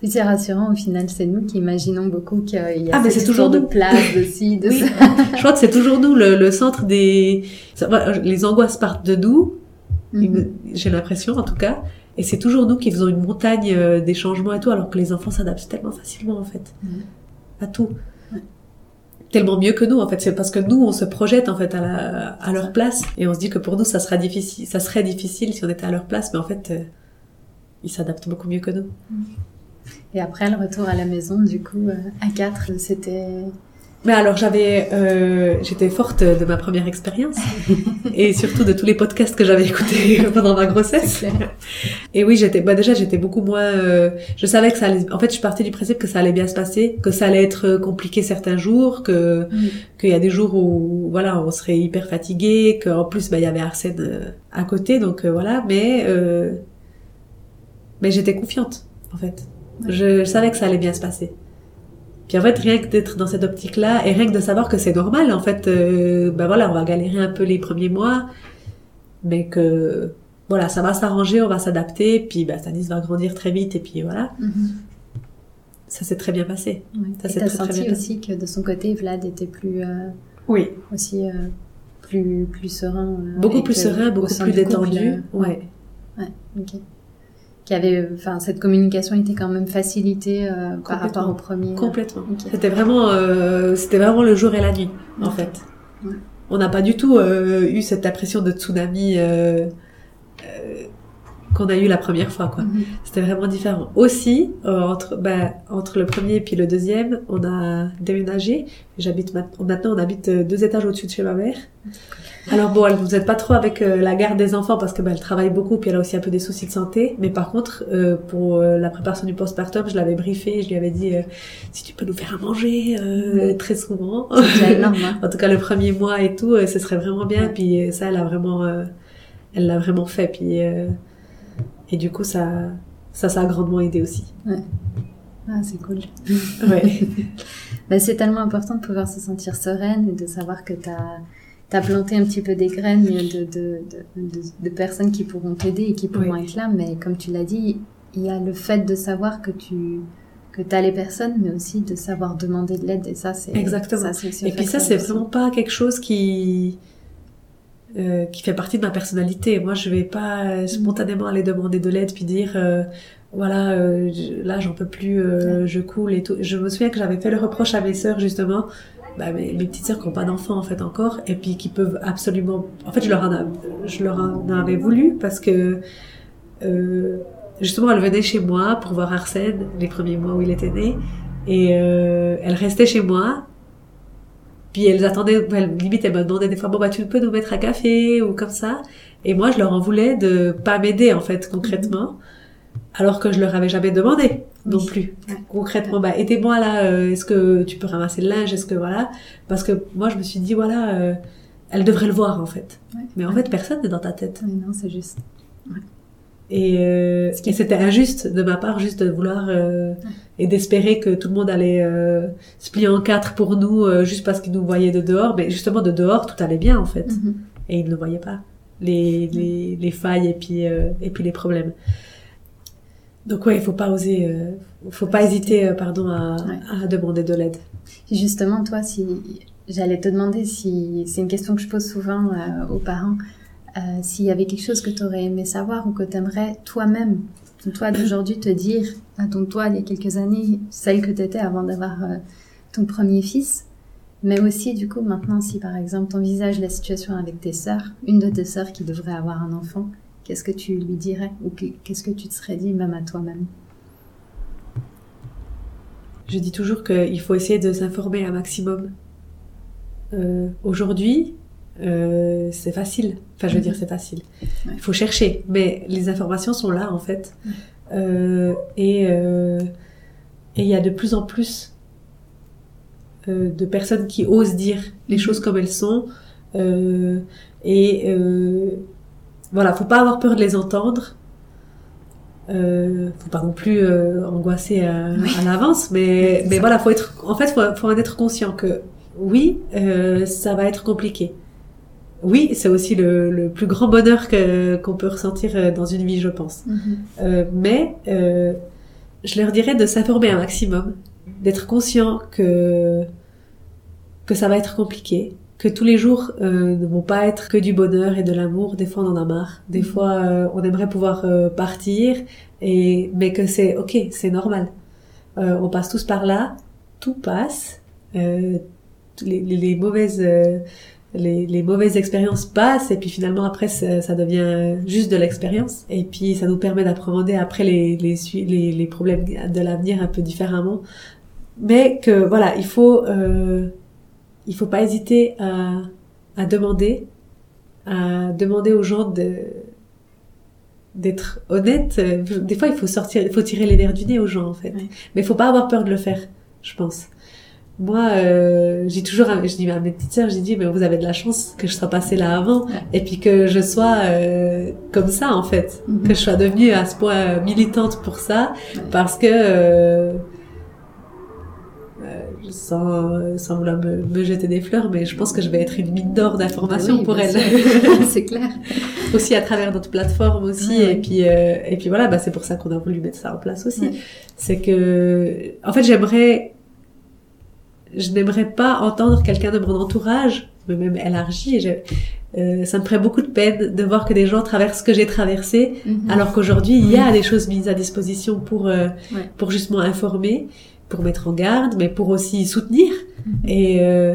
Puis c'est rassurant, au final, c'est nous qui imaginons beaucoup qu'il y a Ah, mais c'est toujours de place, de ci, de Oui. ça. Je crois que c'est toujours nous le, le centre des. ça Les angoisses partent de nous, Mhm. j'ai l'impression en tout cas, et c'est toujours nous qui faisons une montagne euh, des changements et tout, alors que les enfants s'adaptent tellement facilement en fait Mhm. à tout. Tellement mieux que nous en fait, c'est parce que nous on se projette en fait à, la, à leur place. Et on se dit que pour nous ça sera difficile, ça serait difficile si on était à leur place, mais en fait euh, ils s'adaptent beaucoup mieux que nous. Et après, le retour à la maison, du coup, euh, à 4, c'était... Mais alors j'avais, euh, j'étais forte de ma première expérience *laughs* et surtout de tous les podcasts que j'avais écoutés pendant ma grossesse. *laughs* Et oui, j'étais, bah déjà j'étais beaucoup moins. euh, je savais que ça allait. En fait, je partais du principe que ça allait bien se passer, que ça allait être compliqué certains jours, que qu'il y a des jours où voilà on serait hyper fatigué, qu'en plus bah il y avait Arsène euh, à côté, donc euh, voilà. Mais euh, mais j'étais confiante en fait. Je, je savais que ça allait bien se passer. Puis en fait, rien que d'être dans cette optique-là, et rien que de savoir que c'est normal, en fait, euh, ben voilà, on va galérer un peu les premiers mois, mais que voilà, ça va s'arranger, on va s'adapter, puis bah, Stanis va grandir très vite, et puis voilà. Mhm. Ça s'est très bien passé. Ouais. Ça, t'as très, très senti bien aussi que de son côté, Vlad était plus euh, Oui. aussi euh, plus plus serein. euh, Beaucoup plus serein, au beaucoup plus détendu. ouais. Qui avait, enfin, cette communication était quand même facilitée euh, par rapport au premier. Complètement. Ok. C'était vraiment, euh, c'était vraiment le jour et la nuit, en fait. Ouais. On n'a pas du tout euh, eu cette impression de tsunami euh, euh, qu'on a eu la première fois, quoi. Mhm. C'était vraiment différent. Aussi, euh, entre, ben, entre le premier et puis le deuxième, on a déménagé. J'habite maintenant, on habite euh, deux étages au-dessus de chez ma mère. Alors bon, elle nous aide pas trop avec euh, la garde des enfants parce que ben, elle travaille beaucoup puis elle a aussi un peu des soucis de santé. Mais par contre, euh, pour euh, la préparation du postpartum, je l'avais briefé, je lui avais dit si tu peux nous faire à manger très souvent. C'est déjà énorme. Hein. *laughs* en tout cas, le premier mois et tout, ce serait vraiment bien. Puis ça, elle a vraiment, elle l'a vraiment fait. Puis et du coup, ça, ça, ça a grandement aidé aussi. Ah, c'est cool. *laughs* Ouais. *laughs* Bah, c'est tellement important de pouvoir se sentir sereine et de savoir que tu as, planté un petit peu des graines de, de, de, personnes qui pourront t'aider et qui pourront Oui. être là. Mais comme tu l'as dit, il y a le fait de savoir que tu que as les personnes, mais aussi de savoir demander de l'aide. Et ça, c'est Exactement. ça, Et puis ça, c'est vraiment pas quelque chose qui euh, qui fait partie de ma personnalité. Moi, je vais pas euh, spontanément aller demander de l'aide puis dire euh, voilà, euh, je- là, j'en peux plus, euh, je coule et tout. Je me souviens que j'avais fait le reproche à mes sœurs justement. Bah, mes, mes petites sœurs qui n'ont pas d'enfants en fait encore et puis qui peuvent absolument en fait je leur en, a- je leur en avais voulu parce que euh, justement elle venait chez moi pour voir Arsène les premiers mois où il était né et euh, elle restait chez moi puis elles attendaient, elles, limite elles me demandaient des fois, bon bah tu peux nous mettre un café ou comme ça. Et moi je leur en voulais de pas m'aider en fait concrètement, alors que je leur avais jamais demandé non Oui. plus. Ouais. Concrètement, bah aidez-moi là, euh, est-ce que tu peux ramasser le linge, est-ce que voilà, parce que moi je me suis dit voilà, euh, elle devrait le voir en fait. Ouais. Mais en Ouais. fait personne n'est dans ta tête. Non, c'est juste. Et, euh, et c'était injuste de ma part, juste de vouloir euh, et d'espérer que tout le monde allait euh, se plier en quatre pour nous, juste parce qu'ils nous voyaient de dehors. Mais justement, de dehors, tout allait bien en fait. Mhm. Et ils ne voyaient pas, les, les, les failles et puis, et puis les problèmes. Donc ouais, il faut pas oser, faut pas hésiter, pardon, à, Ouais. à demander de l'aide. Justement, toi, si j'allais te demander si c'est une question que je pose souvent aux parents, euh, s'il y avait quelque chose que tu aurais aimé savoir ou que tu aimerais toi-même, toi d'aujourd'hui, te dire à ton toi il y a quelques années, celle que tu étais avant d'avoir euh, ton premier fils, mais aussi du coup maintenant si par exemple tu envisages la situation avec tes sœurs, une de tes sœurs qui devrait avoir un enfant, qu'est-ce que tu lui dirais ou que- qu'est-ce que tu te serais dit même à toi-même? Je dis toujours qu'il faut essayer de s'informer un maximum. Euh, Aujourd'hui, euh, c'est facile. Enfin, je veux Mhm. dire, c'est facile. Ouais. Il faut chercher, mais les informations sont là en fait. Ouais. Euh, et euh, et il y a de plus en plus euh, de personnes qui osent dire les Mhm. choses comme elles sont. Euh, et euh, voilà, faut pas avoir peur de les entendre. Euh, faut pas non plus euh, angoisser à, Oui. à l'avance, mais mais voilà, faut être, en fait, faut, faut en être conscient que oui, euh, ça va être compliqué. Oui, c'est aussi le, le plus grand bonheur que qu'on peut ressentir euh, dans une vie, je pense. Euh, mais euh, je leur dirais de s'informer un maximum, d'être conscient que que ça va être compliqué, que tous les jours euh, ne vont pas être que du bonheur et de l'amour. Des fois, on en a marre. Des Mhm. fois, euh, on aimerait pouvoir euh, partir, et mais que c'est ok, c'est normal. Euh, on passe tous par là, tout passe. Euh, les, les, les mauvaises euh, les, les mauvaises expériences passent et puis finalement après ça, ça devient juste de l'expérience. Et puis ça nous permet d'appréhender après les, les, les, les problèmes de l'avenir un peu différemment. Mais que voilà il faut euh, il faut pas hésiter à, à demander à demander aux gens de d'être honnête des fois il faut sortir il faut tirer les nerfs du nez aux gens en fait. Ouais. mais il faut pas avoir peur de le faire je pense moi, euh, j'ai toujours, je dis à mes petites sœurs, j'ai dit, mais vous avez de la chance que je sois passée là avant, et puis que je sois euh, comme ça en fait, Mhm. que je sois devenue à ce point militante pour ça, parce que euh, euh, sans, sans vouloir me, jeter des fleurs, mais je pense que je vais être une mine d'or d'informations oui, pour elle. *laughs* c'est clair. aussi à travers notre plateforme aussi, et puis euh, et puis voilà, bah c'est pour ça qu'on a voulu mettre ça en place aussi. C'est que, en fait, j'aimerais, je n'aimerais pas entendre quelqu'un de mon entourage, mais même élargi. Je, euh, ça me ferait beaucoup de peine de voir que des gens traversent ce que j'ai traversé, Mhm. alors qu'aujourd'hui il y a des choses mises à disposition pour euh, Ouais. pour justement informer, pour mettre en garde, mais pour aussi soutenir. Mhm. Et euh,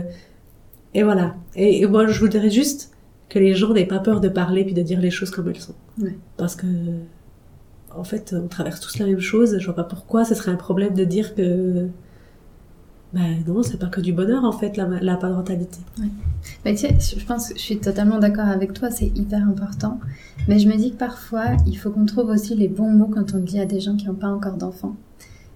et voilà. Et, et moi je voudrais juste que les gens n'aient pas peur de parler puis de dire les choses comme elles sont, Ouais. parce que en fait on traverse tous la même chose. Je vois pas pourquoi ce serait un problème de dire que ben non c'est pas que du bonheur en fait la, parentalité. Mais tu sais, je pense que je suis totalement d'accord avec toi, c'est hyper important. Mais je me dis que parfois, il faut qu'on trouve aussi les bons mots quand on le dit à des gens qui n'ont pas encore d'enfants.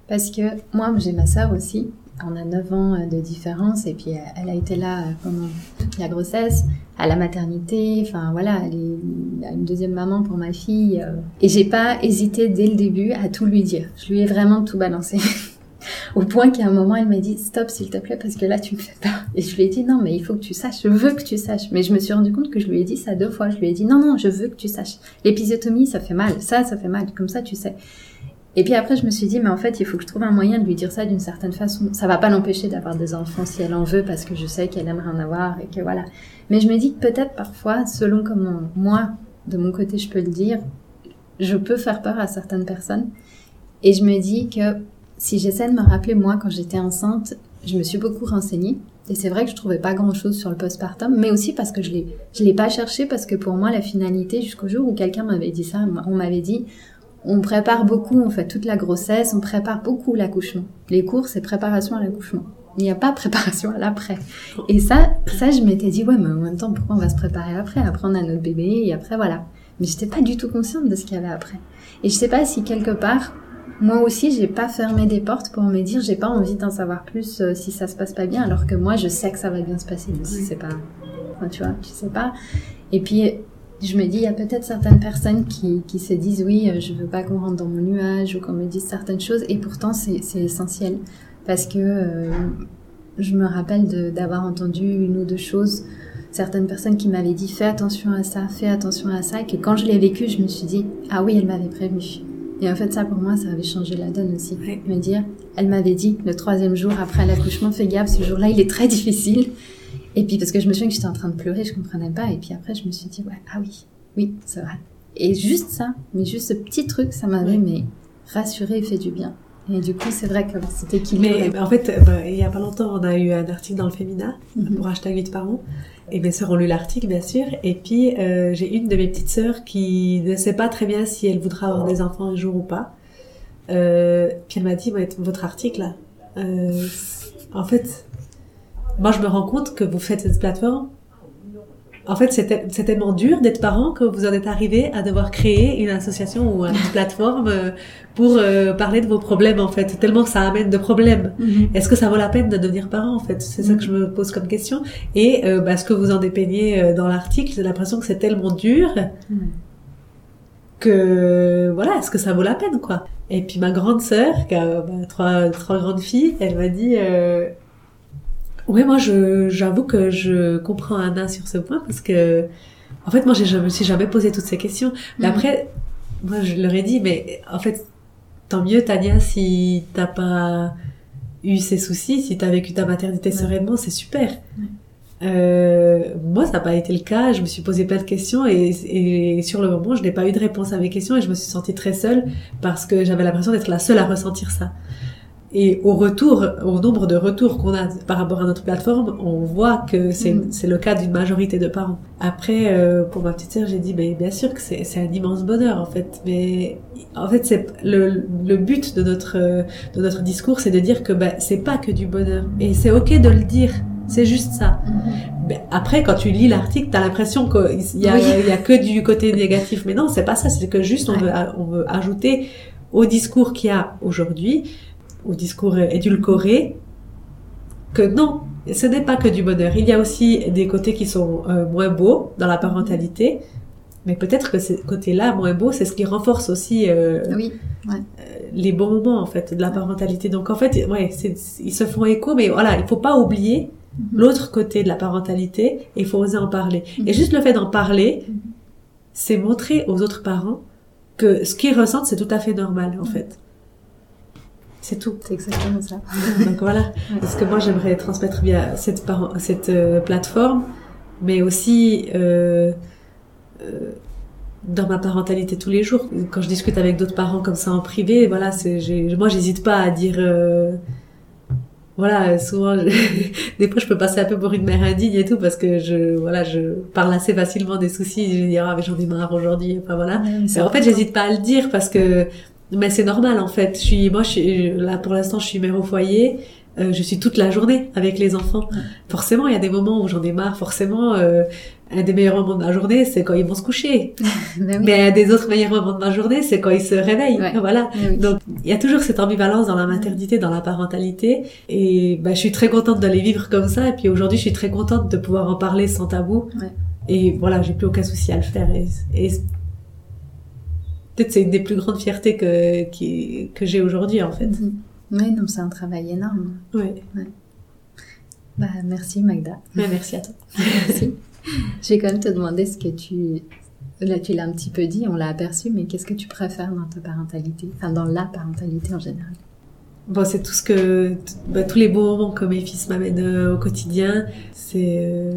Parce que moi, j'ai ma sœur aussi. On a 9 ans euh, de différence et puis euh, elle a été là euh, pendant toute la grossesse, à la maternité, enfin voilà, elle est une deuxième maman pour ma fille. Et j'ai pas hésité dès le début à tout lui dire. Je lui ai vraiment tout balancé. *laughs* Au point qu'à un moment, elle m'a dit stop s'il te plaît parce que là tu me fais peur. Et je lui ai dit non mais il faut que tu saches, je veux que tu saches. Mais je me suis rendu compte que je lui ai dit ça deux fois. Je lui ai dit non non je veux que tu saches. L'épisiotomie ça fait mal, ça ça fait mal, comme ça tu sais. Et puis après je me suis dit mais en fait il faut que je trouve un moyen de lui dire ça d'une certaine façon. Ça va pas l'empêcher d'avoir des enfants si elle en veut parce que je sais qu'elle aimerait en avoir et que voilà. Mais je me dis que peut-être parfois selon comment moi de mon côté je peux le dire, je peux faire peur à certaines personnes. Et je me dis que si j'essaie de me rappeler, moi, quand j'étais enceinte, je me suis beaucoup renseignée. Et c'est vrai que je trouvais pas grand chose sur le postpartum, mais aussi parce que je l'ai, je l'ai pas cherché parce que pour moi, la finalité, jusqu'au jour où quelqu'un m'avait dit ça, on m'avait dit, on prépare beaucoup, en fait, toute la grossesse, on prépare beaucoup l'accouchement. Les cours, c'est préparation à l'accouchement. Il n'y a pas *laughs* préparation à l'après. Et ça, ça, je m'étais dit, ouais, mais en même temps, pourquoi on va se préparer après? Après, on a notre bébé, et après, voilà. Mais j'étais pas du tout consciente de ce qu'il y avait après. Et je sais pas si quelque part, moi aussi, j'ai pas fermé des portes pour me dire j'ai pas envie d'en savoir plus euh, si ça se passe pas bien, alors que moi je sais que ça va bien se passer, mais si c'est pas, enfin, tu vois, tu sais pas. Et puis je me dis il y a peut-être certaines personnes qui, qui se disent oui, euh, je veux pas qu'on rentre dans mon nuage ou qu'on me dise certaines choses, et pourtant c'est c'est essentiel parce que euh, je me rappelle d'avoir entendu une ou deux choses. Certaines personnes qui m'avaient dit fais attention à ça, fais attention à ça, et que quand je l'ai vécu, je me suis dit ah oui, elle m'avait prévenu. Et en fait, ça, pour moi, ça avait changé la donne aussi. Ouais. Me dire, elle m'avait dit, le troisième jour après l'accouchement, fais gaffe, ce jour-là, il est très *laughs* difficile. Et puis, parce que je me souviens que j'étais en train de pleurer, je comprenais pas. Et puis après, je me suis dit, ouais, ah oui, oui, c'est vrai. Et juste ça, mais juste ce petit truc, ça m'avait, Ouais. mais rassuré et fait du bien. Et du coup, c'est vrai que cet équilibre. Mais en fait, bah, il y a pas longtemps, on a eu un article dans le Féminin Mhm. pour hashtag 8 par an. Et mes sœurs ont lu l'article, bien sûr. Et puis, euh, j'ai une de mes petites sœurs qui ne sait pas très bien si elle voudra avoir des enfants un jour ou pas. Euh, puis elle m'a dit, votre article, là, euh, en fait, moi, je me rends compte que vous faites cette plateforme. En fait, c'est tel- c'est tellement dur d'être parent que vous en êtes arrivé à devoir créer une association ou une *laughs* plateforme euh, pour euh, parler de vos problèmes, en fait. Tellement ça amène de problèmes. Mhm. Est-ce que ça vaut la peine de devenir parent en fait? C'est ça que je me pose comme question. Et euh, bah, ce que vous en dépeignez euh, dans l'article, j'ai l'impression que c'est tellement dur Ouais. que voilà, est-ce que ça vaut la peine quoi? Et puis ma grande sœur, qui a bah, trois, trois grandes filles, elle m'a dit euh, ouais moi je j'avoue que je comprends Anna sur ce point parce que en fait moi je me suis jamais posé toutes ces questions. Mais Mhm. après moi je leur ai dit mais en fait tant mieux Tania si t'as pas eu ces soucis, si t'as vécu ta maternité Ouais. sereinement, c'est super. Ouais. Euh, moi, ça n'a pas été le cas. Je me suis posé plein de questions et, et sur le moment, je n'ai pas eu de réponse à mes questions et je me suis sentie très seule parce que j'avais l'impression d'être la seule à ressentir ça. Et au retour, au nombre de retours qu'on a par rapport à notre plateforme, on voit que c'est Mm. c'est le cas d'une majorité de parents. Après, euh, pour ma petite sœur, j'ai dit, mais bien sûr que c'est un immense bonheur en fait. Mais en fait, c'est le, le but de notre de notre discours, c'est de dire que ben c'est pas que du bonheur et c'est ok de le dire. C'est juste ça. Ben, après, quand tu lis l'article, t'as l'impression qu'il y, a- Oui. y a que du côté négatif. Mais non, c'est pas ça. C'est que juste on, Ouais. veut, on veut ajouter au discours qu'il y a aujourd'hui, au discours édulcoré, que non, ce n'est pas que du bonheur. Il y a aussi des côtés qui sont euh, moins beaux dans la parentalité. Mais peut-être que ces côtés-là, moins beaux, c'est ce qui renforce aussi euh, Oui, les bons moments en fait de la parentalité. Donc en fait, ouais, c'est, ils se font écho, mais voilà, il faut pas oublier Mhm. l'autre côté de la parentalité et il faut oser en parler. Et juste le fait d'en parler, Mhm. c'est montrer aux autres parents que ce qu'ils ressentent, c'est tout à fait normal en fait. C'est tout. C'est exactement ça. *laughs* Donc voilà, parce que moi j'aimerais transmettre via cette, euh, plateforme, mais aussi euh, euh, dans ma parentalité tous les jours. Quand je discute avec d'autres parents comme ça en privé, voilà, moi j'hésite pas à dire. euh, voilà, souvent, *laughs* des fois je peux passer un peu pour une mère indigne et tout parce que je, voilà, je parle assez facilement des soucis. Je vais dire ah mais j'en ai marre aujourd'hui. Enfin voilà. Ouais, mais en fait, j'hésite pas à le dire parce que, mais c'est normal en fait. Je suis, moi, je suis là pour l'instant, je suis mère au foyer. Euh, je suis toute la journée avec les enfants. Ouais. Forcément, il y a des moments où j'en ai marre. Forcément, euh, un des meilleurs moments de ma journée, c'est quand ils vont se coucher. *laughs* Ben oui. Mais un des autres meilleurs moments de ma journée, c'est quand ils se réveillent. Ouais. Voilà. Oui. Donc, il y a toujours cette ambivalence dans la maternité, dans la parentalité. Et bah, je suis très contente de les vivre comme ça. Et puis aujourd'hui, je suis très contente de pouvoir en parler sans tabou. Ouais. Et voilà, j'ai plus aucun souci à le faire. Et, et peut-être c'est une des plus grandes fiertés que, qui- que j'ai aujourd'hui, en fait. Mhm. Oui, donc c'est un travail énorme. Ouais. Bah, merci Magda. Ouais, merci à toi. *laughs* Merci. Je vais quand même te demander ce que tu... Là, tu l'as un petit peu dit, on l'a aperçu, mais qu'est-ce que tu préfères dans ta parentalité Enfin, dans la parentalité en général? Bon, c'est tout ce que, bah, tous les beaux moments que mes fils m'amènent euh, au quotidien. C'est, euh,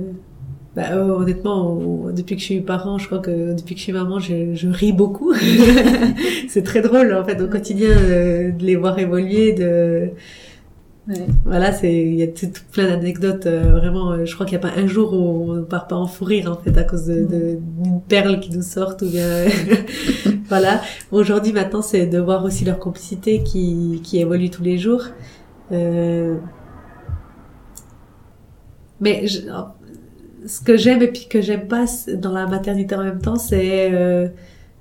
bah, euh, honnêtement, on- depuis que je suis parent, je crois que depuis que je suis maman, je, je ris beaucoup. *laughs* c'est très drôle, en fait, au quotidien, euh, de les voir évoluer, de, Ouais. voilà, c'est, il y a tout, tout plein d'anecdotes, euh, vraiment, euh, je crois qu'il n'y a pas un jour où on ne part pas en fou rire, en fait, à cause de, de- d'une perle qui nous sort, ou bien, *laughs* voilà. Aujourd'hui, maintenant, c'est de voir aussi leur complicité qui, qui évolue tous les jours. Euh... Mais je- ce que j'aime et puis que j'aime pas dans la maternité en même temps, c'est euh,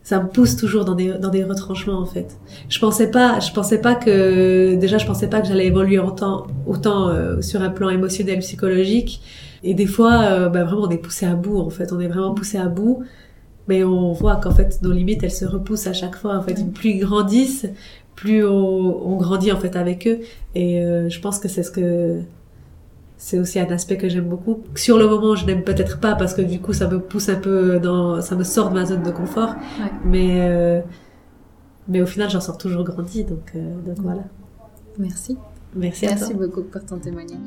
ça me pousse toujours dans des dans des retranchements en fait. Je pensais pas, je pensais pas que déjà je pensais pas que j'allais évoluer autant autant euh, sur un plan émotionnel, psychologique. Et des fois, euh, bah, vraiment, on est poussé à bout en fait. On est vraiment poussé à bout. Mais on voit qu'en fait, nos limites, elles se repoussent à chaque fois. En fait, plus ils grandissent, plus on, on grandit en fait avec eux. Et euh, je pense que c'est ce que c'est aussi un aspect que j'aime beaucoup. Sur le moment, je n'aime peut-être pas parce que du coup, ça me pousse un peu dans, ça me sort de ma zone de confort. Ouais. Mais euh, mais au final, j'en sors toujours grandi. Donc euh, donc voilà. Merci. Merci, à toi. Merci beaucoup pour ton témoignage.